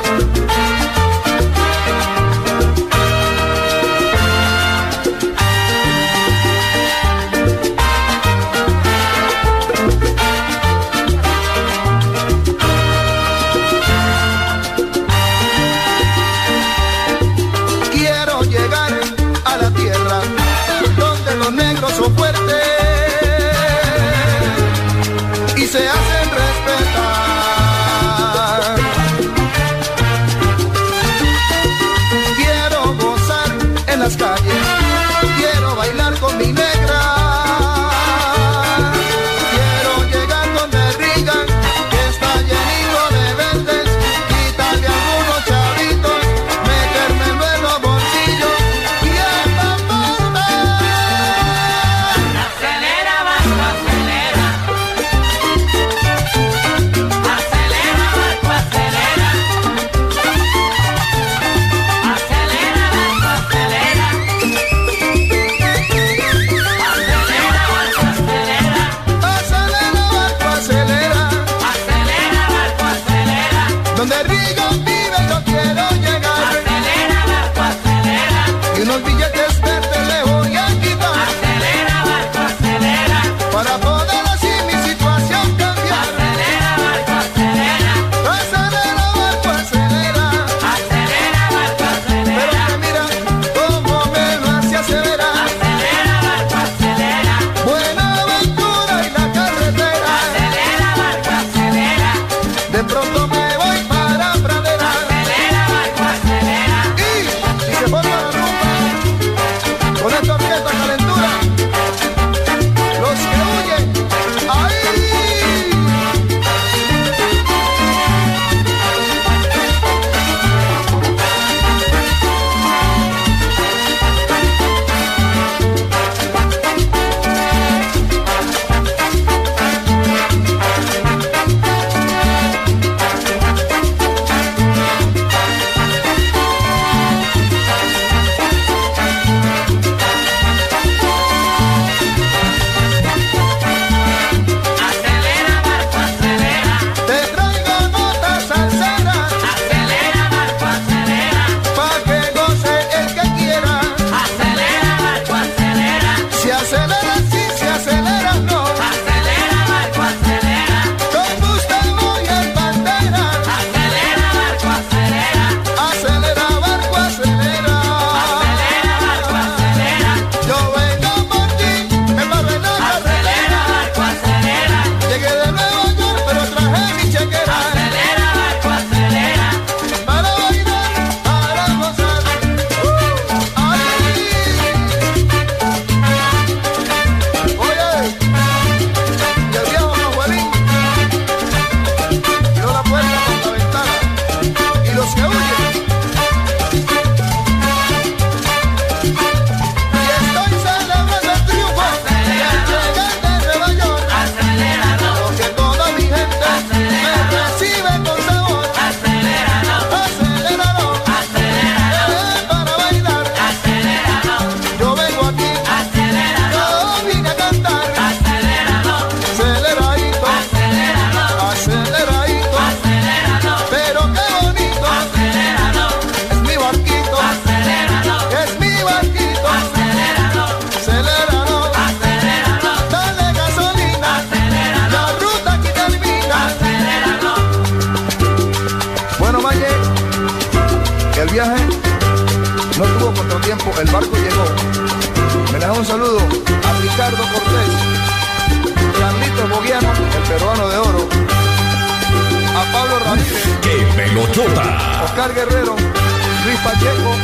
Ramírez. ¡Qué pelotota! Oscar Guerrero, Luis Pacheco,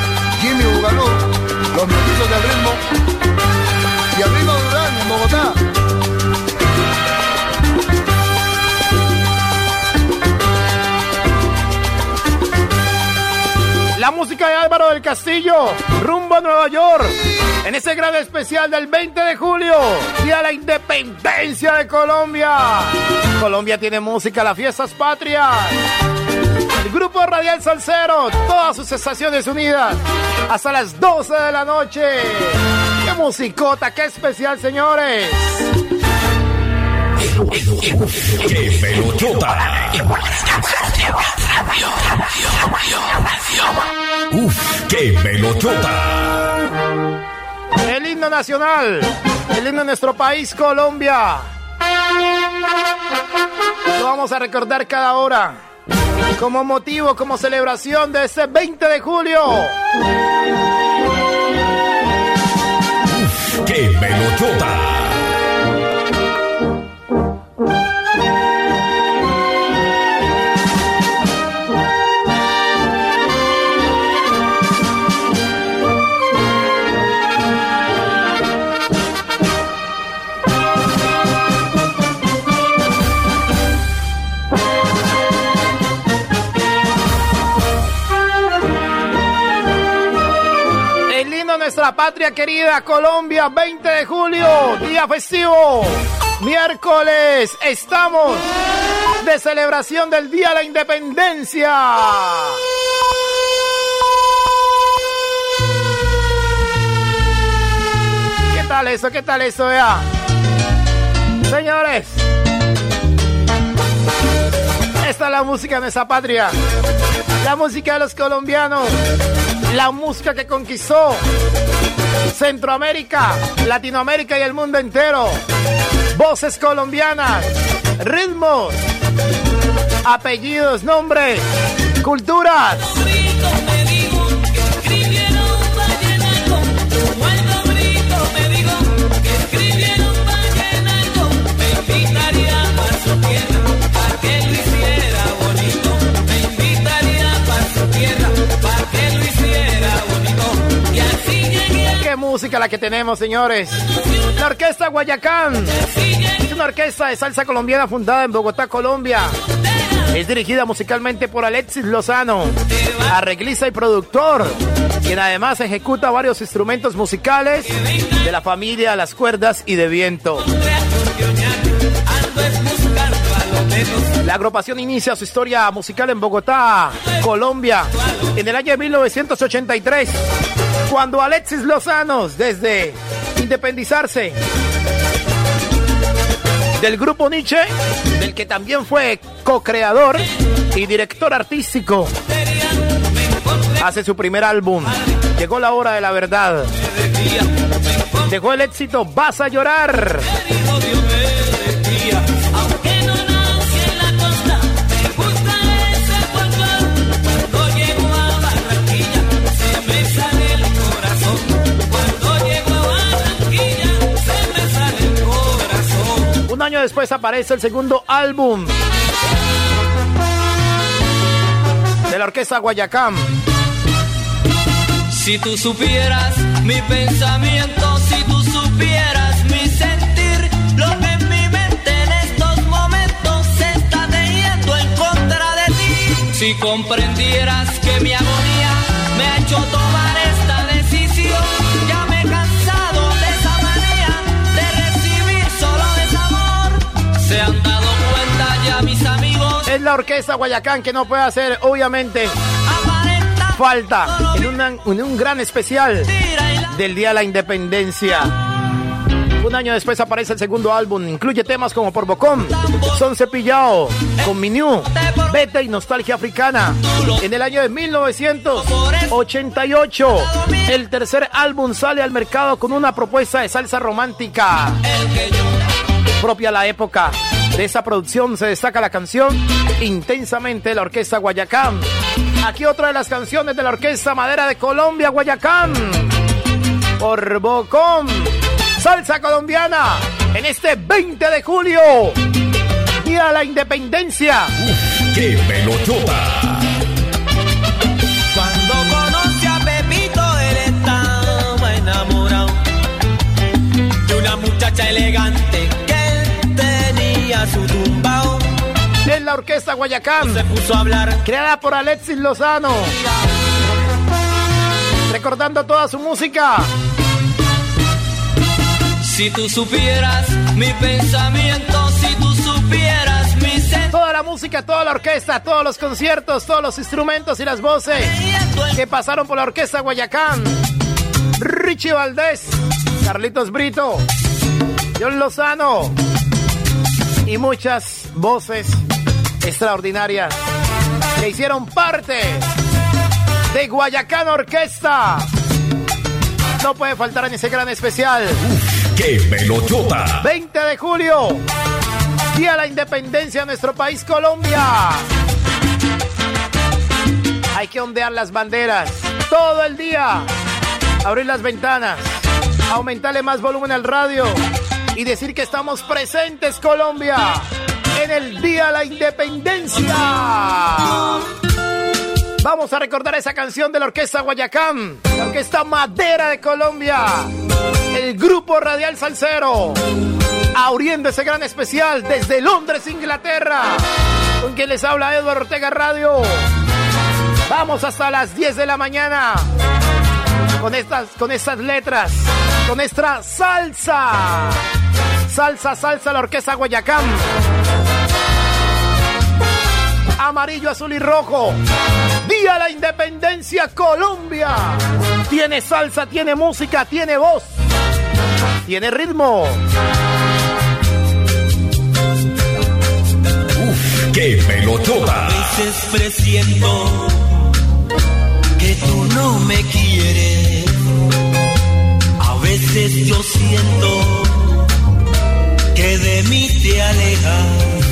Jimmy Bugalú, los Metitos del Ritmo y Abrino Durán en Bogotá. La música de Álvaro del Castillo, rumbo a Nueva York en ese gran especial del 20 de julio, Día de la Independencia de Colombia. Colombia tiene música, las fiestas patrias. El grupo Radial Salcero, todas sus estaciones unidas, hasta las 12 de la noche. ¡Qué musicota, qué especial, señores! ¡Qué pelotota! ¡Uf, qué pelotota! El himno nacional, el himno de nuestro país, Colombia. Lo vamos a recordar cada hora. Como motivo, como celebración de ese 20 de julio. ¡Qué! Patria querida, Colombia, 20 de julio, día festivo. Miércoles, estamos de celebración del Día de la Independencia. ¿Qué tal eso? ¿Qué tal eso, vea? Señores, esta es la música de nuestra patria. La música de los colombianos. La música que conquistó Centroamérica, Latinoamérica y el mundo entero. Voces colombianas, ritmos, apellidos, nombres, culturas. Música la que tenemos, señores. La Orquesta Guayacán. Es una orquesta de salsa colombiana fundada en Bogotá, Colombia. Es dirigida musicalmente por Alexis Lozano, arreglista y productor, quien además ejecuta varios instrumentos musicales de la familia, las cuerdas y de viento. La agrupación inicia su historia musical en Bogotá, Colombia, en el año de 1983, cuando Alexis Lozano, desde independizarse del grupo Nietzsche, del que también fue co-creador y director artístico, hace su primer álbum. Llegó la hora de la verdad. Dejó el éxito Vas a llorar. Después aparece el segundo álbum de la orquesta Guayacán. Si tú supieras mi pensamiento, si tú supieras mi sentir, lo que en mi mente en estos momentos se está teniendo en contra de ti. Si comprendieras que mi agonía me ha hecho tomar esta la orquesta Guayacán que no puede hacer, obviamente, falta en, una- en un gran especial del Día de la Independencia. Un año después aparece el segundo álbum, incluye temas como Por Bocón, Son Cepillado, Con Minú, Vete y Nostalgia Africana. En el año de 1988, el tercer álbum sale al mercado con una propuesta de salsa romántica propia a la época. De esa producción se destaca la canción Intensamente de la Orquesta Guayacán. Aquí otra de las canciones de la Orquesta Madera de Colombia, Guayacán. Por Bocón. Salsa colombiana. En este 20 de julio. Día de la Independencia. ¡Qué pelochota! Cuando conoce a Pepito, él estaba enamorado de una muchacha elegante su tumbao. En la Orquesta Guayacán. Se puso a hablar Creada por Alexis Lozano. Recordando toda su música. Si tú supieras mi pensamiento, si tú supieras mi sentimiento. Toda la música, toda la orquesta, todos los conciertos, todos los instrumentos y las voces que pasaron por la orquesta Guayacán. Richie Valdés, Carlitos Brito, John Lozano, y muchas voces extraordinarias que hicieron parte de Guayacán Orquesta. No puede faltar en ese gran especial. ¡Qué melochota! 20 de julio, Día de la Independencia de nuestro país, Colombia. Hay que ondear las banderas todo el día. Abrir las ventanas, aumentarle más volumen al radio y decir que estamos presentes, Colombia, en el Día de la Independencia. Vamos a recordar esa canción de la Orquesta Guayacán, la Orquesta Madera de Colombia, el Grupo Radial Salcero, abriendo ese gran especial desde Londres, Inglaterra, con quien les habla Eduardo Ortega Radio. Vamos hasta las 10 de la mañana con estas, con estas letras, con esta salsa. Salsa, salsa, la orquesta Guayacán. Amarillo, azul y rojo. Día de la Independencia, Colombia. Tiene salsa, tiene música, tiene voz, tiene ritmo. ¡Uf! ¡Qué melochota! A veces presiento que tú no me quieres. Yo siento que de mí te alejas.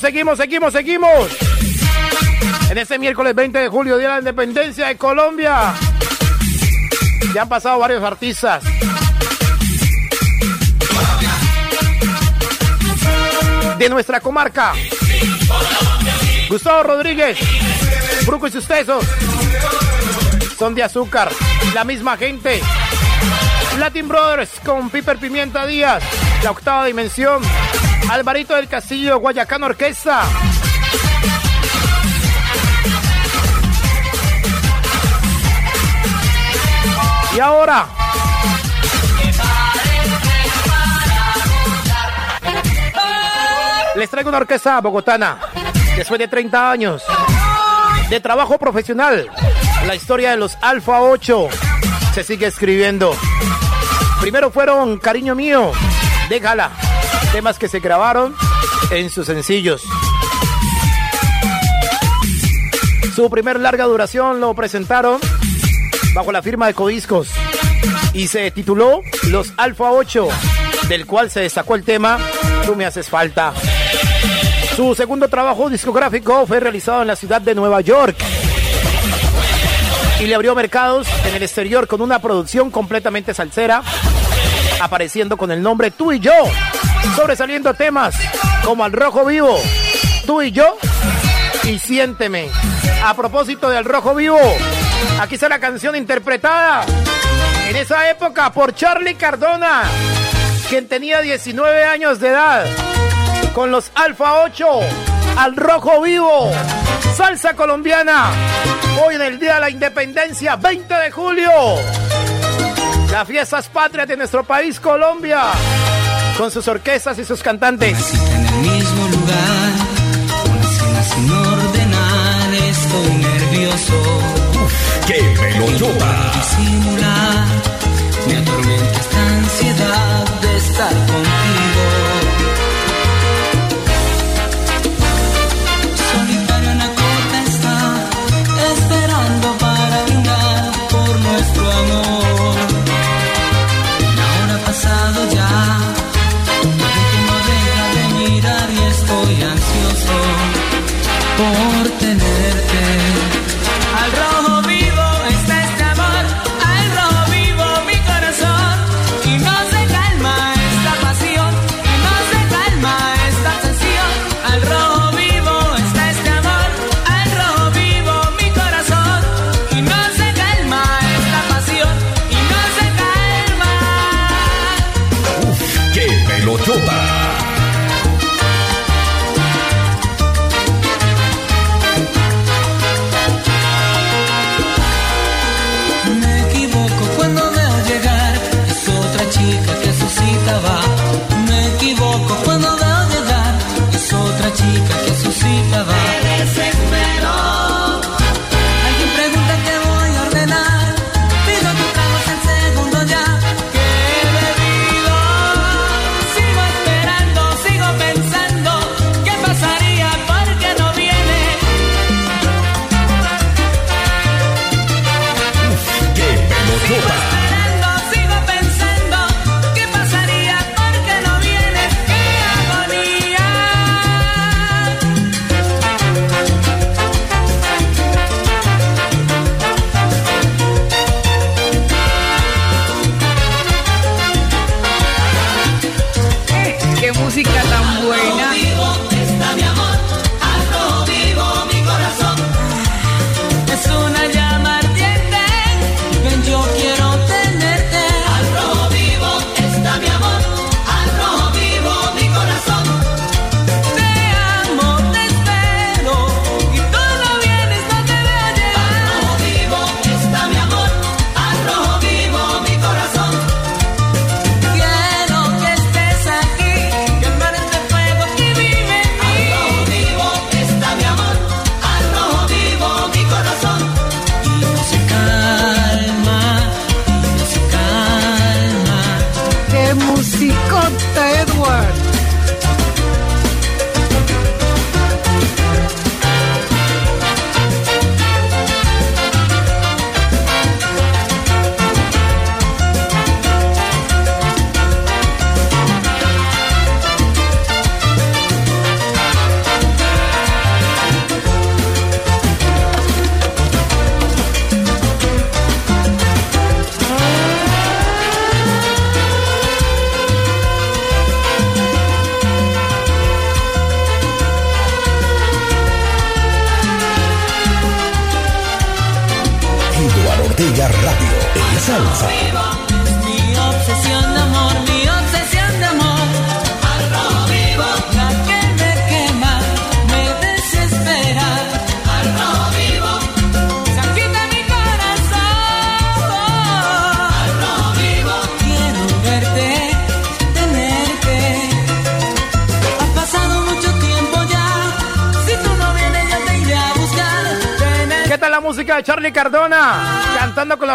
seguimos, seguimos, seguimos. En este miércoles 20 de julio, Día de la Independencia de Colombia. Ya han pasado varios artistas. De nuestra comarca. Gustavo Rodríguez. Bruco y sus tesos. Son de azúcar. La misma gente. Latin Brothers con Piper Pimienta Díaz. La octava dimensión. Alvarito del Castillo, Guayacán Orquesta. Y ahora, les traigo una orquesta bogotana. Después de 30 años de trabajo profesional, la historia de los Alfa 8 se sigue escribiendo. Primero fueron Cariño Mío, Déjala, temas que se grabaron en sus sencillos. Su primer larga duración lo presentaron bajo la firma de Codiscos y se tituló Los Alfa 8, del cual se destacó el tema Tú me haces falta. Su segundo trabajo discográfico fue realizado en la ciudad de Nueva York y le abrió mercados en el exterior con una producción completamente salsera, apareciendo con el nombre Tú y Yo, sobresaliendo temas como Al Rojo Vivo, Tú y Yo y Siénteme. A propósito del Rojo Vivo, aquí está la canción interpretada en esa época por Charlie Cardona, quien tenía 19 años de edad, con los Alfa 8, Al Rojo Vivo, Salsa Colombiana, hoy en el Día de la Independencia, 20 de julio. Las fiestas patrias de nuestro país, Colombia, con sus orquestas y sus cantantes. En el mismo lugar, una cena sin ordenar, estoy nervioso. ¡Qué melodota! Disimular, me atormenta esta ansiedad de estar contigo.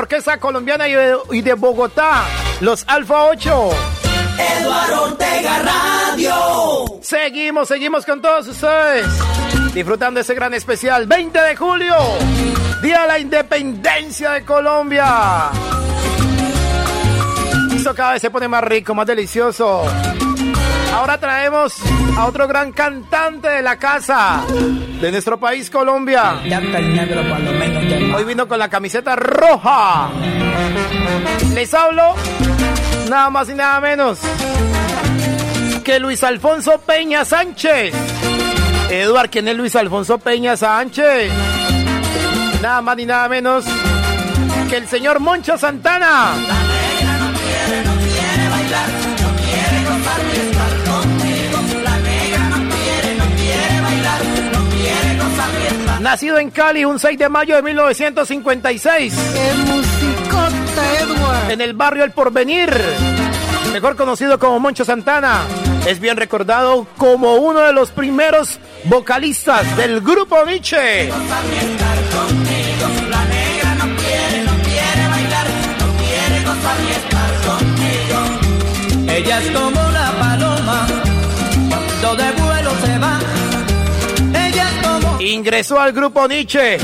Orquesta colombiana y de, Bogotá, los Alfa 8. Eduardo Ortega Radio. Seguimos, seguimos con todos ustedes. Disfrutando ese gran especial. 20 de julio, Día de la Independencia de Colombia. Esto cada vez se pone más rico, más delicioso. Ahora traemos a otro gran cantante de la casa de nuestro país, Colombia. Hoy vino con la camiseta roja. Les hablo nada más y nada menos que Luis Alfonso Peña Sánchez. Eduard, ¿quién es Luis Alfonso Peña Sánchez? Nada más ni nada menos que el señor Moncho Santana. Nacido en Cali un 6 de mayo de 1956. En el barrio El Porvenir. Mejor conocido como Moncho Santana. Es bien recordado como uno de los primeros vocalistas del grupo Nietzsche. Ella es como una paloma de Ingresó al grupo Nietzsche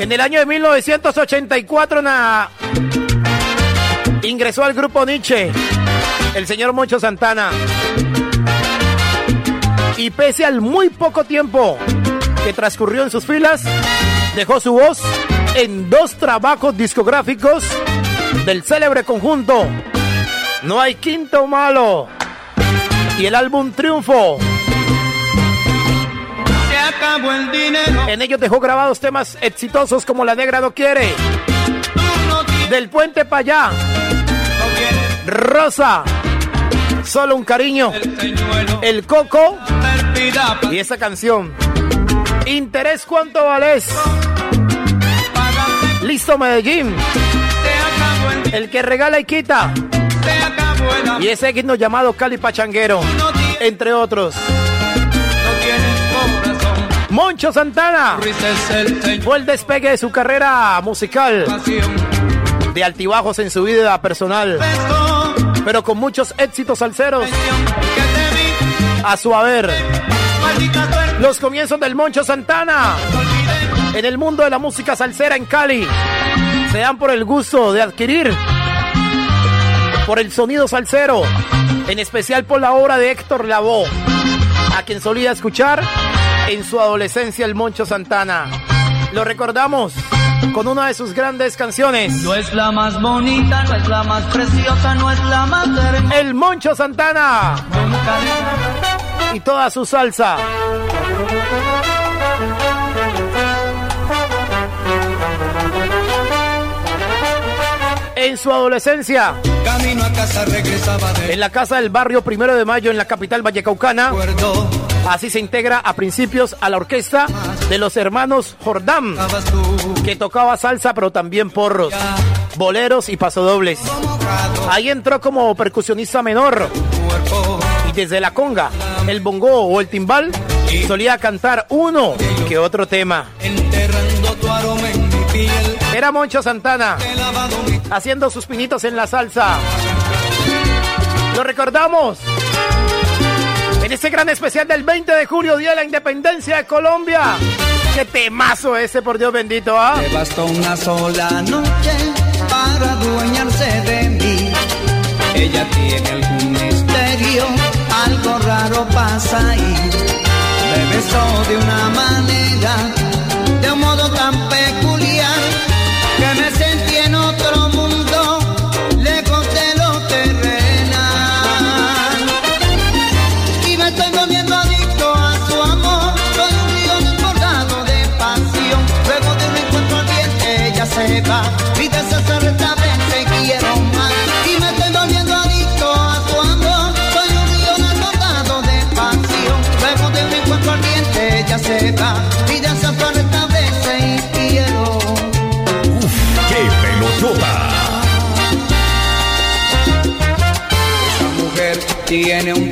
en el año de 1984. na- Ingresó al grupo Nietzsche el señor Moncho Santana. Y pese al muy poco tiempo que transcurrió en sus filas, dejó su voz en dos trabajos discográficos del célebre conjunto No hay quinto malo y el álbum Triunfo. Se acabó el dinero. En ellos dejó grabados temas exitosos como La Negra no quiere, no Del Puente para allá, no Rosa, Solo un cariño, el señuelo. El Coco y esa canción. Interés cuánto vales. Listo Medellín, el el que regala y quita. Y ese himno llamado Cali Pachanguero, entre otros. Moncho Santana. Fue el despegue de su carrera musical, de altibajos en su vida personal, pero con muchos éxitos salseros. A su haber. Los comienzos del Moncho Santana. En el mundo de la música salsera en Cali. Se dan por el gusto de adquirir. Por el sonido salsero, en especial por la obra de Héctor Lavoe, a quien solía escuchar en su adolescencia el Moncho Santana. Lo recordamos con una de sus grandes canciones, No es la más bonita, no es la más preciosa, no es la más hermosa. El Moncho Santana y toda su salsa. En su adolescencia, Camino a casa regresaba de en la casa del barrio Primero de Mayo en la capital vallecaucana. Así se integra a principios a la orquesta de los hermanos Jordán, que tocaba salsa pero también porros, boleros y pasodobles. Ahí entró como percusionista menor y desde la conga, el bongo o el timbal solía cantar uno que otro tema. Era Moncho Santana haciendo sus pinitos en la salsa. Lo recordamos en este gran especial del 20 de julio, Día de la Independencia de Colombia. Qué temazo ese, por Dios bendito, ¿ah? Me bastó una sola noche para adueñarse de mí. Ella tiene algún misterio, algo raro pasa ahí. Me besó de una manera, de un modo tan peculiar, tiene é un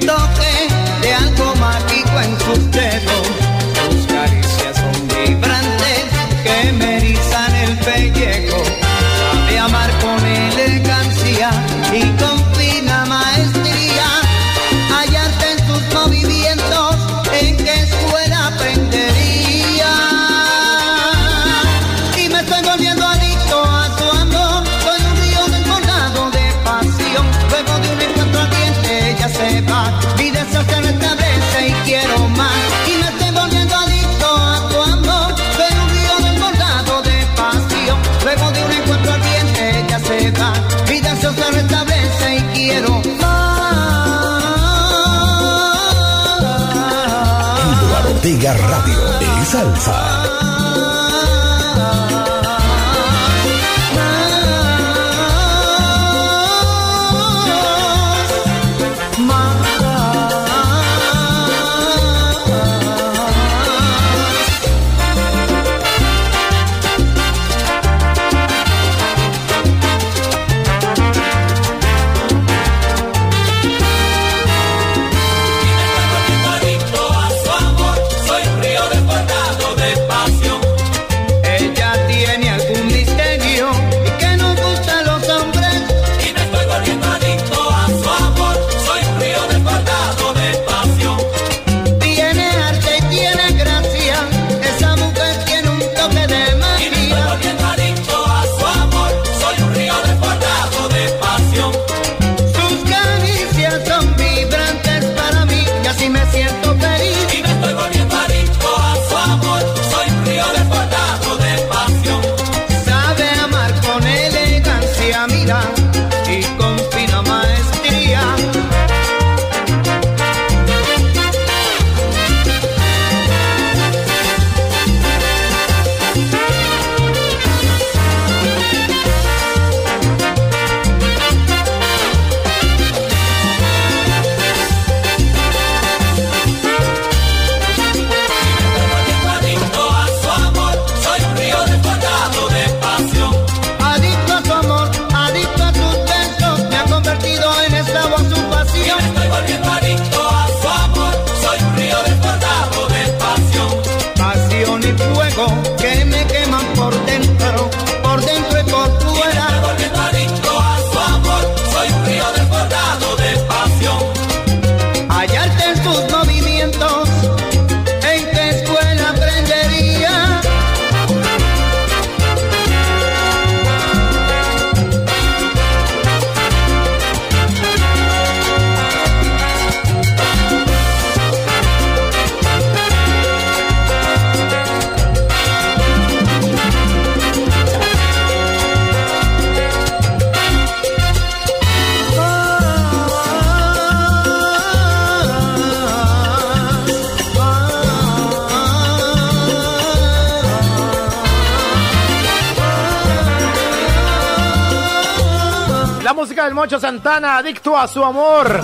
adicto a su amor.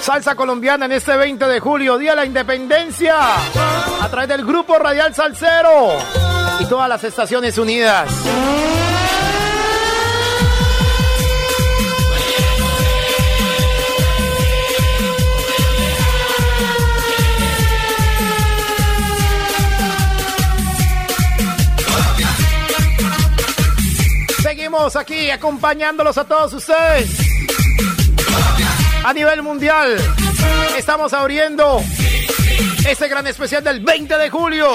Salsa colombiana en este 20 de julio, Día de la Independencia, a través del Grupo Radial Salcero y todas las estaciones unidas. aquí acompañándolos a todos ustedes a nivel mundial. Estamos abriendo este gran especial del 20 de julio,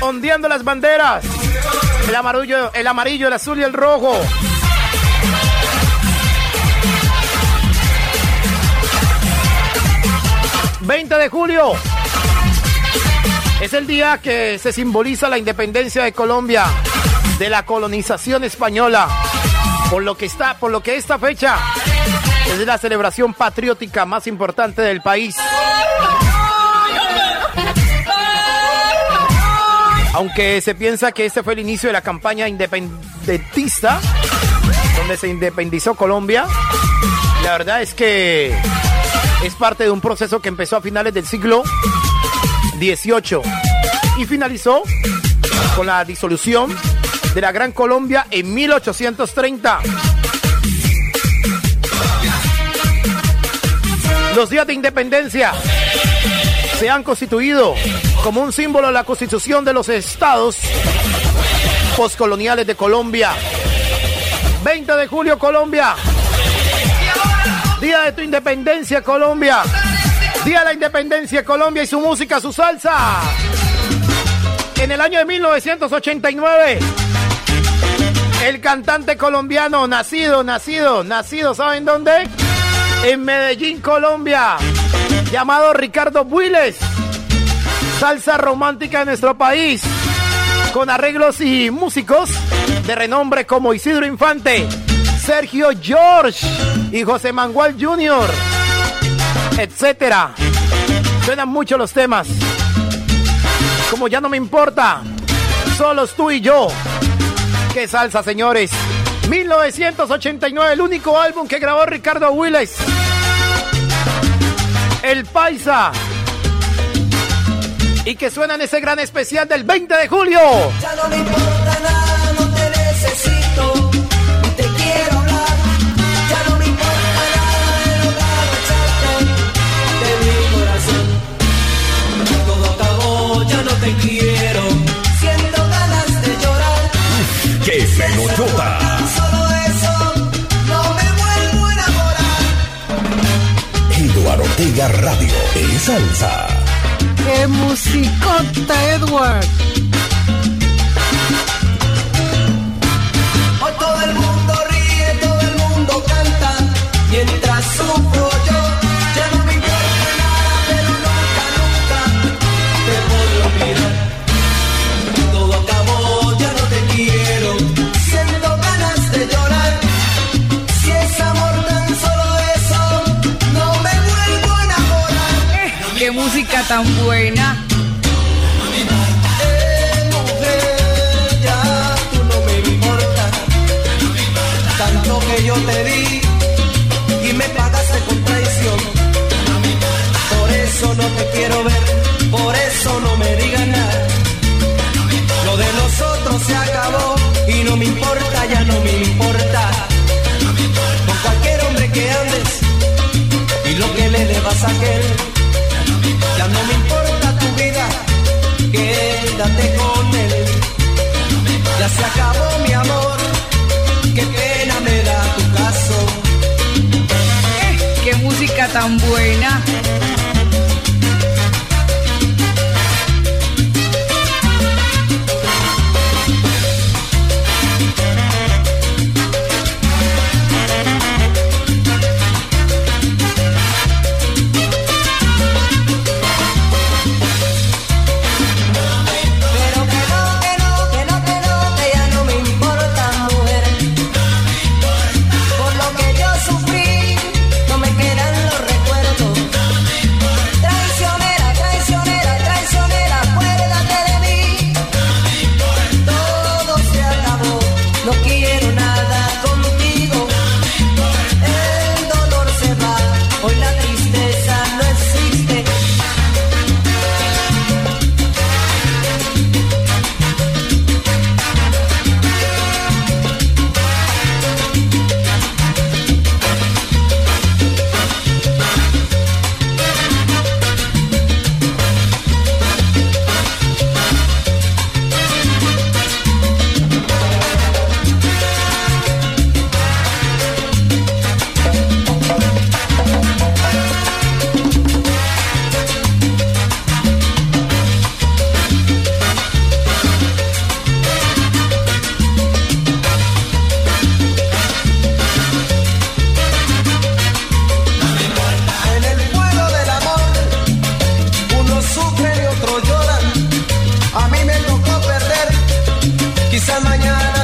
ondeando las banderas, el amarillo, el amarillo, el azul y el rojo. ...20 de julio... ...es el día que se simboliza la independencia de Colombia... ...de la colonización española... ...por lo que está... ...por lo que esta fecha es la celebración patriótica más importante del país. Aunque se piensa que este fue el inicio de la campaña independentista, donde se independizó Colombia, la verdad es que es parte de un proceso que empezó a finales del siglo XVIII y finalizó con la disolución de la Gran Colombia en 1830. Los días de independencia se han constituido como un símbolo de la constitución de los estados postcoloniales de Colombia. 20 de julio, Colombia. Día de tu independencia, Colombia. Día de la independencia, Colombia y su música, su salsa. En el año de 1989, el cantante colombiano, nacido, nacido, nacido, ¿saben dónde? En Medellín, Colombia, llamado Ricardo Builes. Salsa romántica de nuestro país, con arreglos y músicos de renombre como Isidro Infante, Sergio George y José Manuel Jr., etcétera. Suenan mucho los temas. Como ya no me importa, solos tú y yo. ¡Qué salsa, señores! 1989, el único álbum que grabó Ricardo Willis. El Paisa. Y que suena en ese gran especial del 20 de julio. Ortega Radio en salsa. ¡Qué musicota, Edward! Hoy todo el mundo ríe, todo el mundo canta, mientras sufro tan buena! Eh, mujer, ya tú no me importas. Tanto que yo te di y me pagaste con traición. Por eso no te quiero ver, por eso no me digas nada. Lo de nosotros se acabó y no me importa, ya no me importa. Con cualquier hombre que andes y lo que le debas a aquel. Ya se acabó mi amor, qué pena me da tu caso. ¡Qué música tan buena!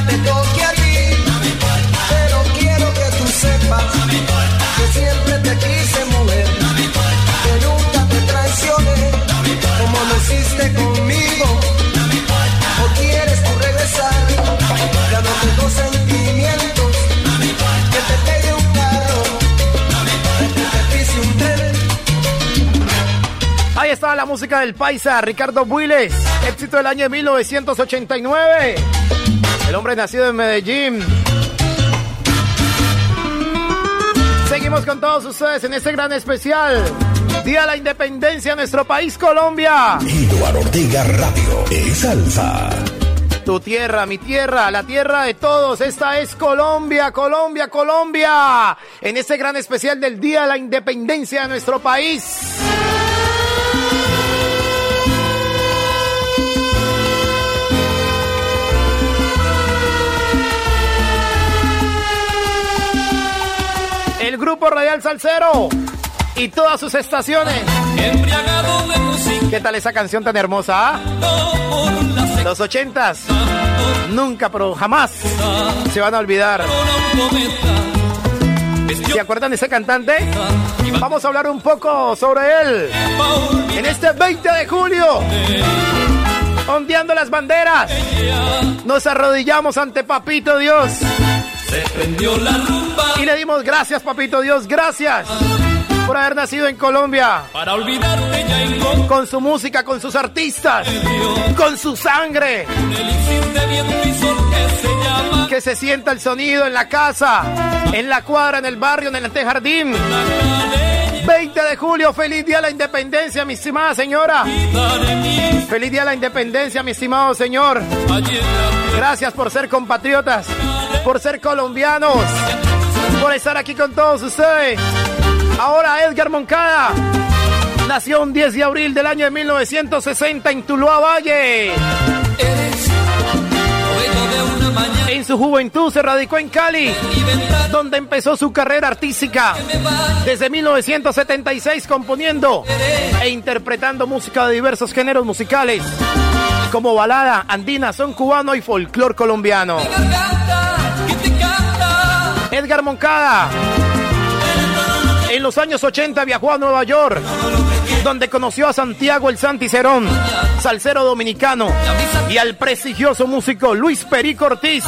Te toque a ti. Pero quiero que tú sepas que siempre te quise mover, que nunca te traicioné, como lo hiciste conmigo. O quieres tú regresar, ya no tengo sentimientos, que te pegue un carro. que te pise un tren. Ahí está la música del paisa, Ricardo Builes, éxito del año de 1989. El hombre nacido en Medellín. Seguimos con todos ustedes en este gran especial. Día de la Independencia de nuestro país, Colombia. Eduardo Ortega Radio es salsa. Tu tierra, mi tierra, la tierra de todos. Esta es Colombia, Colombia, Colombia. En este gran especial del Día de la Independencia de nuestro país. El Grupo Radial Salcero y todas sus estaciones. Embriagado de música ¿Qué tal esa canción tan hermosa? ah? Los ochentas. Nunca, pero jamás se van a olvidar. ¿Se acuerdan de ese cantante? Vamos a hablar un poco sobre él. En este 20 de julio, ondeando las banderas, nos arrodillamos ante Papito Dios Se prendió la rumba y le dimos gracias, Papito Dios, gracias por haber nacido en Colombia, para olvidarte ya encontré con su música, con sus artistas, con su sangre. que se sienta el sonido en la casa, en la cuadra, en el barrio, en el antejardín. 20 de julio, feliz día de la independencia, mi estimada señora. Feliz día de la independencia, mi estimado señor. En Gracias por ser compatriotas, por ser colombianos, por estar aquí con todos ustedes. Ahora Edgar Moncada nació un 10 de abril del año de 1960 en Tuluá Valle. En su juventud se radicó en Cali, donde empezó su carrera artística. Desde 1976 componiendo e interpretando música de diversos géneros musicales, como balada, andina, son cubano y folclor colombiano. Edgar Moncada. En los años 80 viajó a Nueva York, donde conoció a Santiago el Santicerón, salsero dominicano, y al prestigioso músico Luis Perico Ortiz,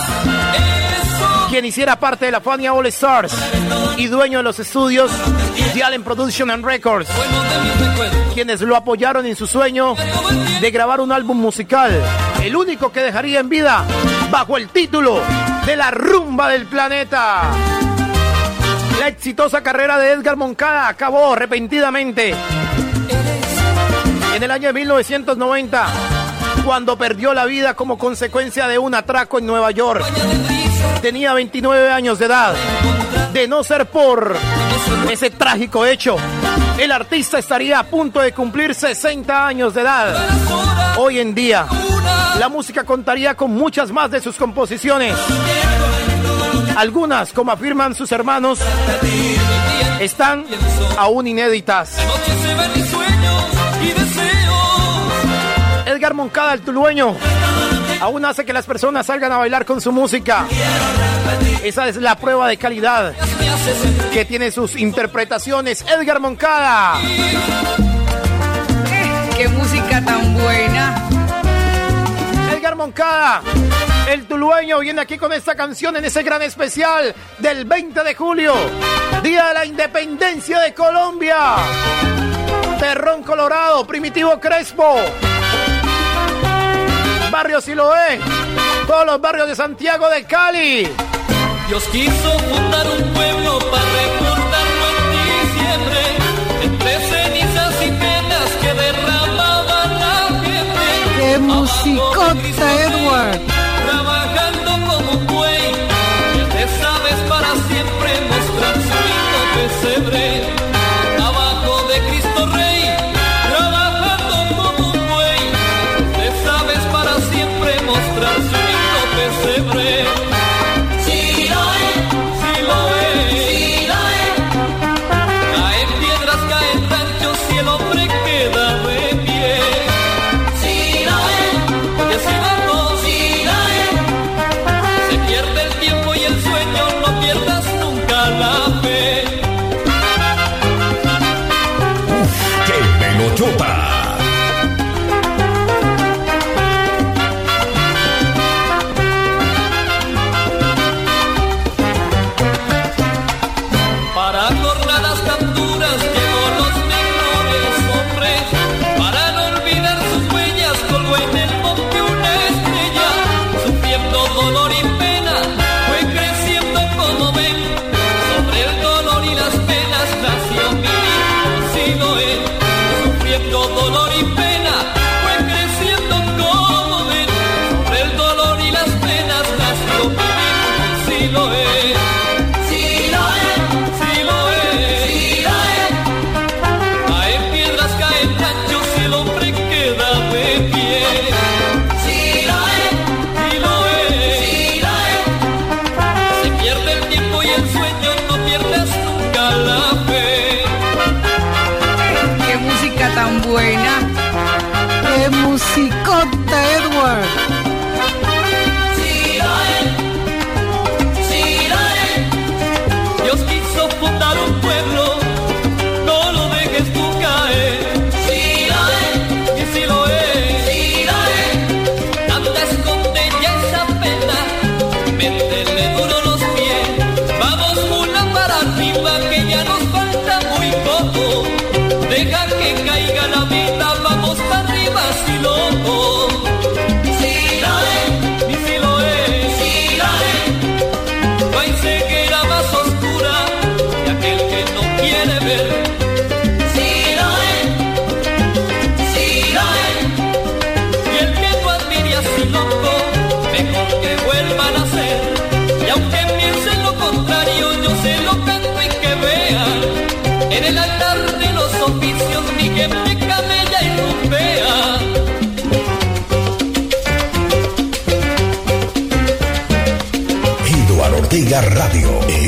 quien hiciera parte de la Fania All Stars y dueño de los estudios de Allen Production and Records, quienes lo apoyaron en su sueño de grabar un álbum musical, el único que dejaría en vida bajo el título de La Rumba del Planeta. La exitosa carrera de Edgar Moncada acabó repentinamente en el año de 1990, cuando perdió la vida como consecuencia de un atraco en Nueva York. Tenía 29 años de edad. De no ser por ese trágico hecho, el artista estaría a punto de cumplir 60 años de edad. Hoy en día, la música contaría con muchas más de sus composiciones. Algunas, como afirman sus hermanos, están aún inéditas. Edgar Moncada, el tulueño, aún hace que las personas salgan a bailar con su música. Esa es la prueba de calidad que tiene sus interpretaciones. Edgar Moncada. Qué música tan buena. Edgar Moncada, el tulueño, viene aquí con esta canción en ese gran especial del 20 de julio, Día de la Independencia de Colombia. Terrón Colorado, Primitivo Crespo, Barrio Siloé, todos los barrios de Santiago de Cali. Dios quiso fundar un pueblo para recordarlo en diciembre, entre cenizas y penas que derramaba la gente. Qué musicota, Edward.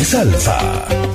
Salsa.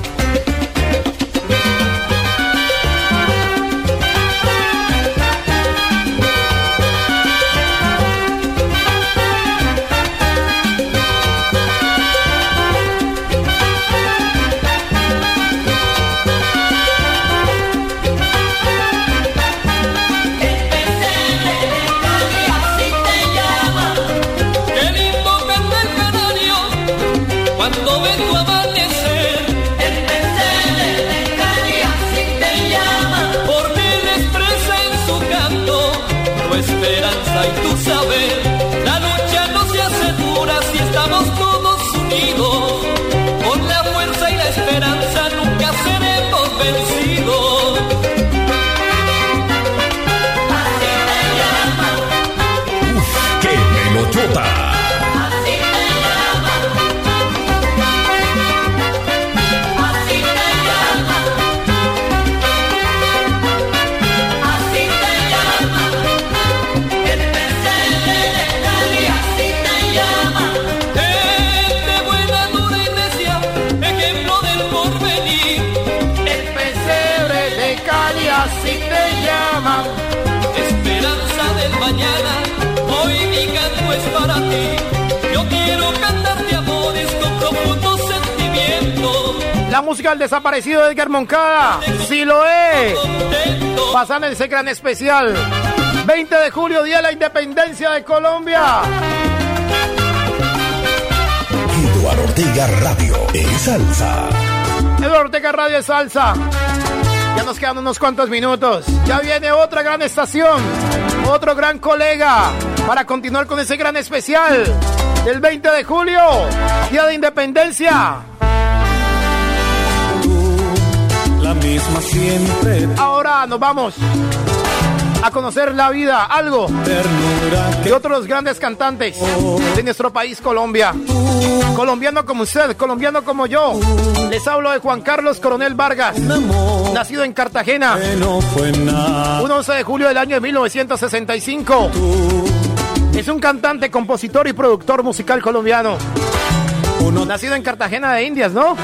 Música del desaparecido Edgar Moncada. Sí lo es. Contento. Pasan ese gran especial. 20 de julio, Día de la Independencia de Colombia. Eduardo Ortega Radio es salsa. Eduardo Ortega Radio de Salsa. Ya nos quedan unos cuantos minutos. Ya viene otra gran estación. Otro gran colega. Para continuar con ese gran especial. Del 20 de julio. Día de Independencia. Misma siempre Ahora nos vamos a conocer la vida, algo de otros grandes cantantes de nuestro país, Colombia. Colombiano como usted, colombiano como yo. Les hablo de Juan Carlos Coronel Vargas, nacido en Cartagena, un 11 de julio del año de 1965. Es un cantante, compositor y productor musical colombiano. Nacido en Cartagena de Indias, ¿no?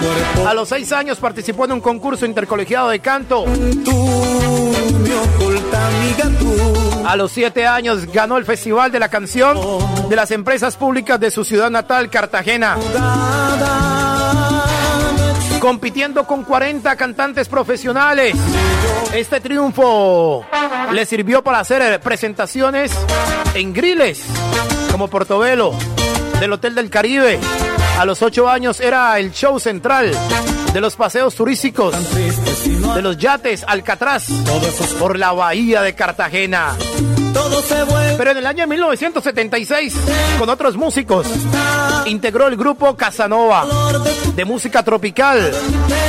A los seis años participó en un concurso intercolegiado de canto. tú, mi oculta amiga tú. A los siete años ganó el Festival de la Canción de las Empresas Públicas de su ciudad natal, Cartagena. Compitiendo con 40 cantantes profesionales. Este triunfo le sirvió para hacer presentaciones en griles, como Portobelo, del Hotel del Caribe. A los ocho años era el show central de los paseos turísticos, de los yates Alcatraz, por la bahía de Cartagena. Pero en el año 1976, con otros músicos, integró el grupo Casanova de música tropical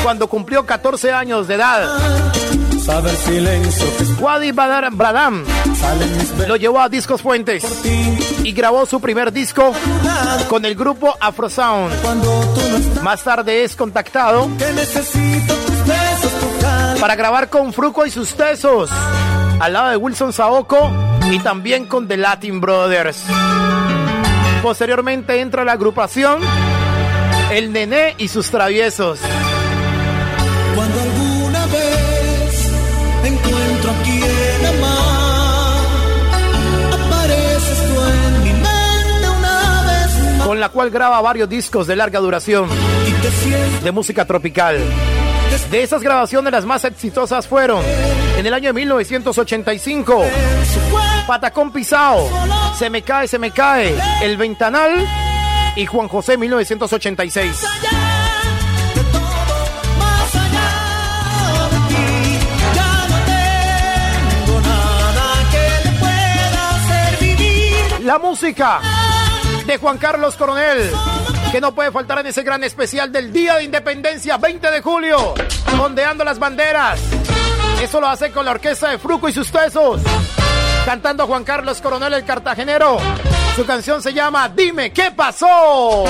cuando cumplió 14 años de edad. Saber silencio Wadi Bradam lo llevó a Discos Fuentes y grabó su primer disco con el grupo Afro Sound. cuando tú no estás. Más tarde es contactado para grabar con Fruco y sus tesos, al lado de Wilson Saoko y también con The Latin Brothers. Posteriormente entra la agrupación El Nené y sus traviesos. Cual graba varios discos de larga duración de música tropical. De esas grabaciones las más exitosas fueron en el año de 1985, Patacón Pisao, Se me cae, se me cae, El Ventanal y Juan José 1986. de todo, más allá de ti. Ya no tengo nada que le pueda hacer vivir. La música de Juan Carlos Coronel, que no puede faltar en ese gran especial del Día de Independencia, 20 de julio, ondeando las banderas. Eso lo hace con la orquesta de Fruco y sus tesos, cantando Juan Carlos Coronel el cartagenero. Su canción se llama Dime qué pasó.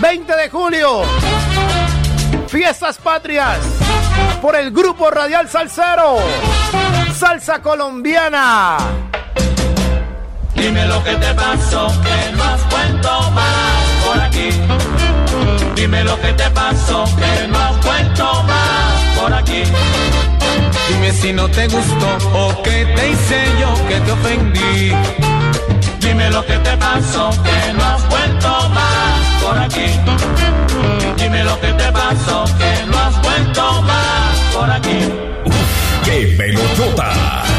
20 de julio, fiestas patrias por el grupo radial Salsero, Salsa Colombiana. Dime lo que te pasó, que no has vuelto más por aquí. Dime lo que te pasó, que no has vuelto más por aquí. Dime si no te gustó o qué te hice yo que te ofendí. Dime lo que te pasó, que no has vuelto más por aquí. Dime lo que te pasó, que no has vuelto más por aquí. ¡Qué pelotota!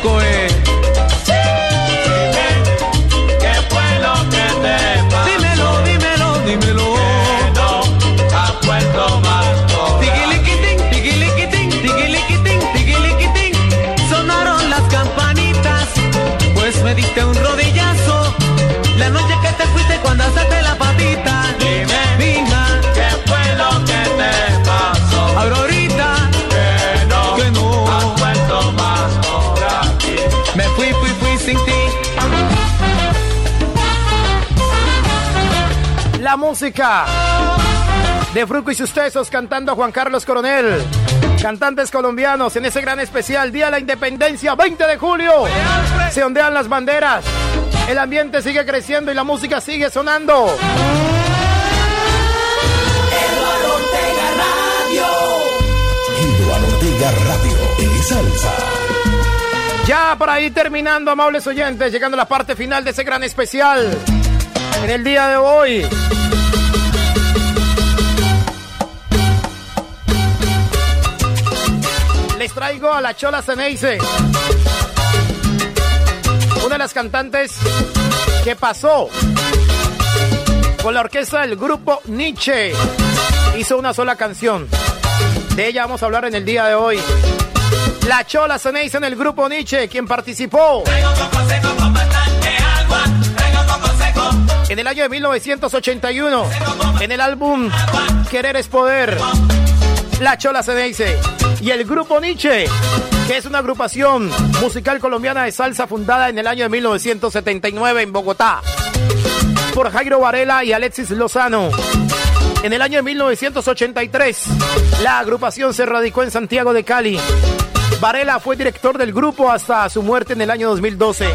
Crees que Fruco es? Música de Fruco y sus tesos cantando a Juan Carlos Coronel. Cantantes colombianos en ese gran especial Día de la Independencia, 20 de julio. Se ondean las banderas. El ambiente sigue creciendo y la música sigue sonando. Eduardo Ortega Radio y Salsa. Ya para ir terminando, amables oyentes, llegando a la parte final de ese gran especial. En el día de hoy. Traigo a la Chola Ceneice. Una de las cantantes que pasó con la orquesta del grupo Nietzsche. Hizo una sola canción. De ella vamos a hablar en el día de hoy. La Chola Ceneice en el grupo Nietzsche, quien participó en el año de 1981 en el álbum Querer es Poder. La Chola Ceneice y el grupo Nietzsche, que es una agrupación musical colombiana de salsa fundada en el año de 1979 en Bogotá por Jairo Varela y Alexis Lozano. En el año de 1983, la agrupación se radicó en Santiago de Cali. Varela fue director del grupo hasta su muerte en el año 2012.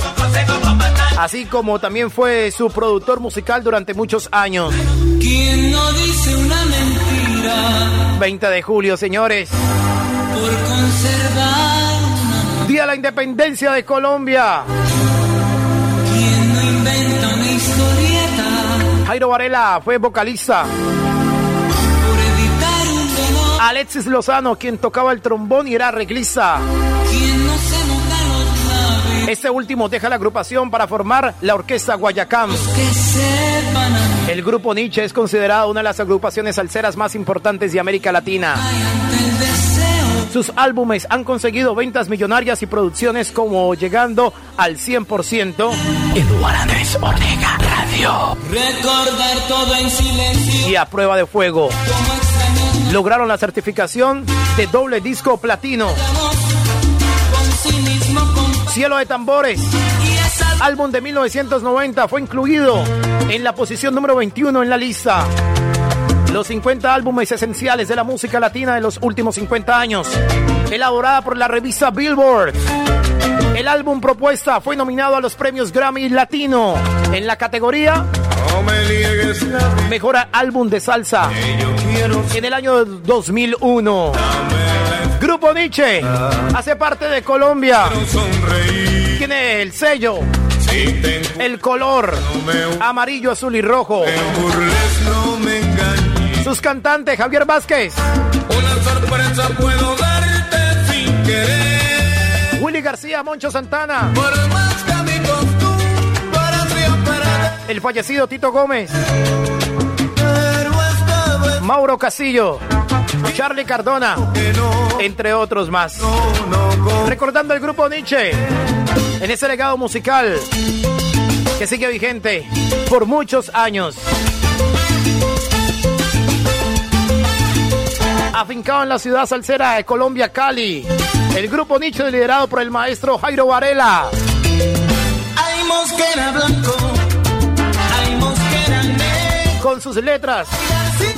Así como también fue su productor musical durante muchos años. ¿Quién no dice una mentira 20 de julio, señores. por conservar un amor? Día de la Independencia de Colombia. ¿Quién no inventa una historieta Jairo Varela fue vocalista. por evitar un dolor? Alexis Lozano, quien tocaba el trombón y era arreglista. ¿Quién Este último deja la agrupación para formar la orquesta Guayacán. El grupo Nietzsche es considerado una de las agrupaciones salseras más importantes de América Latina. Sus álbumes han conseguido ventas millonarias y producciones como llegando al 100%. Eduardo Andrés Ortega Radio. Recordar todo en silencio. Y a prueba de fuego. Lograron la certificación de doble disco platino. Cielo de Tambores, álbum de 1990, fue incluido en la posición número 21 en la lista. Los 50 álbumes esenciales de la música latina de los últimos 50 años, elaborada por la revista Billboard. El álbum propuesta fue nominado a los premios Grammy Latino en la categoría Mejor Álbum de Salsa en el año 2001. Grupo Nietzsche hace parte de Colombia. Tiene el sello, el color. amarillo, azul y rojo. Sus cantantes, Javier Vázquez, Una sorpresa puedo darte sin querer. Willy García, Moncho Santana, el fallecido Tito Gómez, Mauro Casillo, Charlie Cardona, que no, entre otros más. Recordando el grupo Nietzsche en ese legado musical que sigue vigente por muchos años. Afincado en la ciudad salsera de Colombia, Cali, el grupo Nietzsche liderado por el maestro Jairo Varela. hay mosquera blanco, hay mosquera negro, Con sus letras,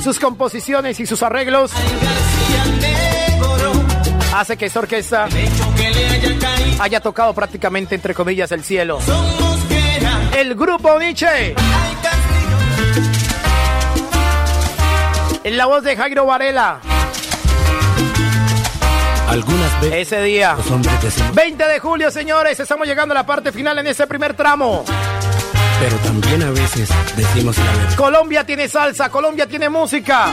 sus composiciones y sus arreglos hace que esta orquesta haya tocado prácticamente, entre comillas, el cielo. El grupo Nietzsche. En la voz de Jairo Varela. Algunas veces. Ese día. 20 de julio, señores. Estamos llegando a la parte final en ese primer tramo. Pero también a veces decimos la verdad. Colombia tiene salsa, Colombia tiene música.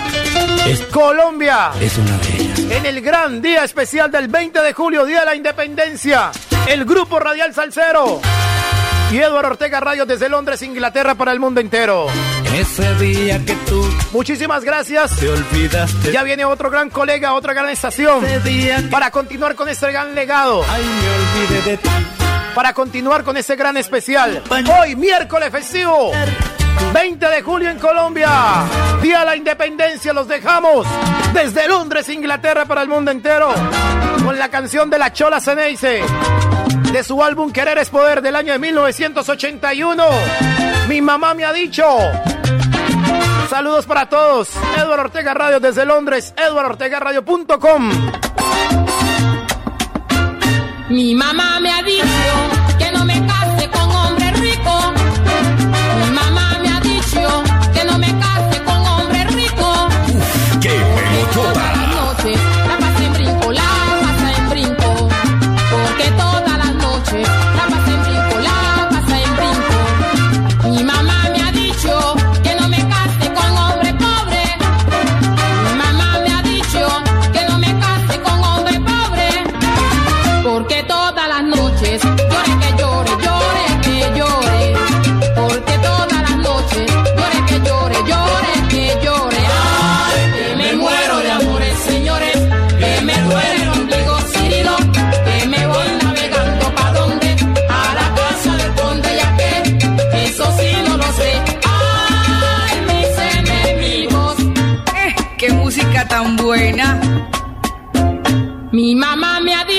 Es, Colombia. Es una de en el gran día especial del 20 de julio, Día de la Independencia, el Grupo Radial Salcero y Eduardo Ortega Radio desde Londres, Inglaterra, para el mundo entero. Ese día que tú. Muchísimas gracias. Te olvidaste. Ya viene otro gran colega, otra gran estación. Para continuar con este gran legado. Ay, me olvidé de ti. Para continuar con este gran especial. Hoy, miércoles festivo. 20 de julio en Colombia, Día de la Independencia, los dejamos desde Londres, Inglaterra, para el mundo entero, con la canción de la Chola Ceneice, de su álbum Querer es Poder del año de 1981. Mi mamá me ha dicho, Saludos para todos. Eduardo Ortega Radio desde Londres, eduardortegaradio.com. Mi mamá me ha dicho. tan buena. Mi mamá me ha dicho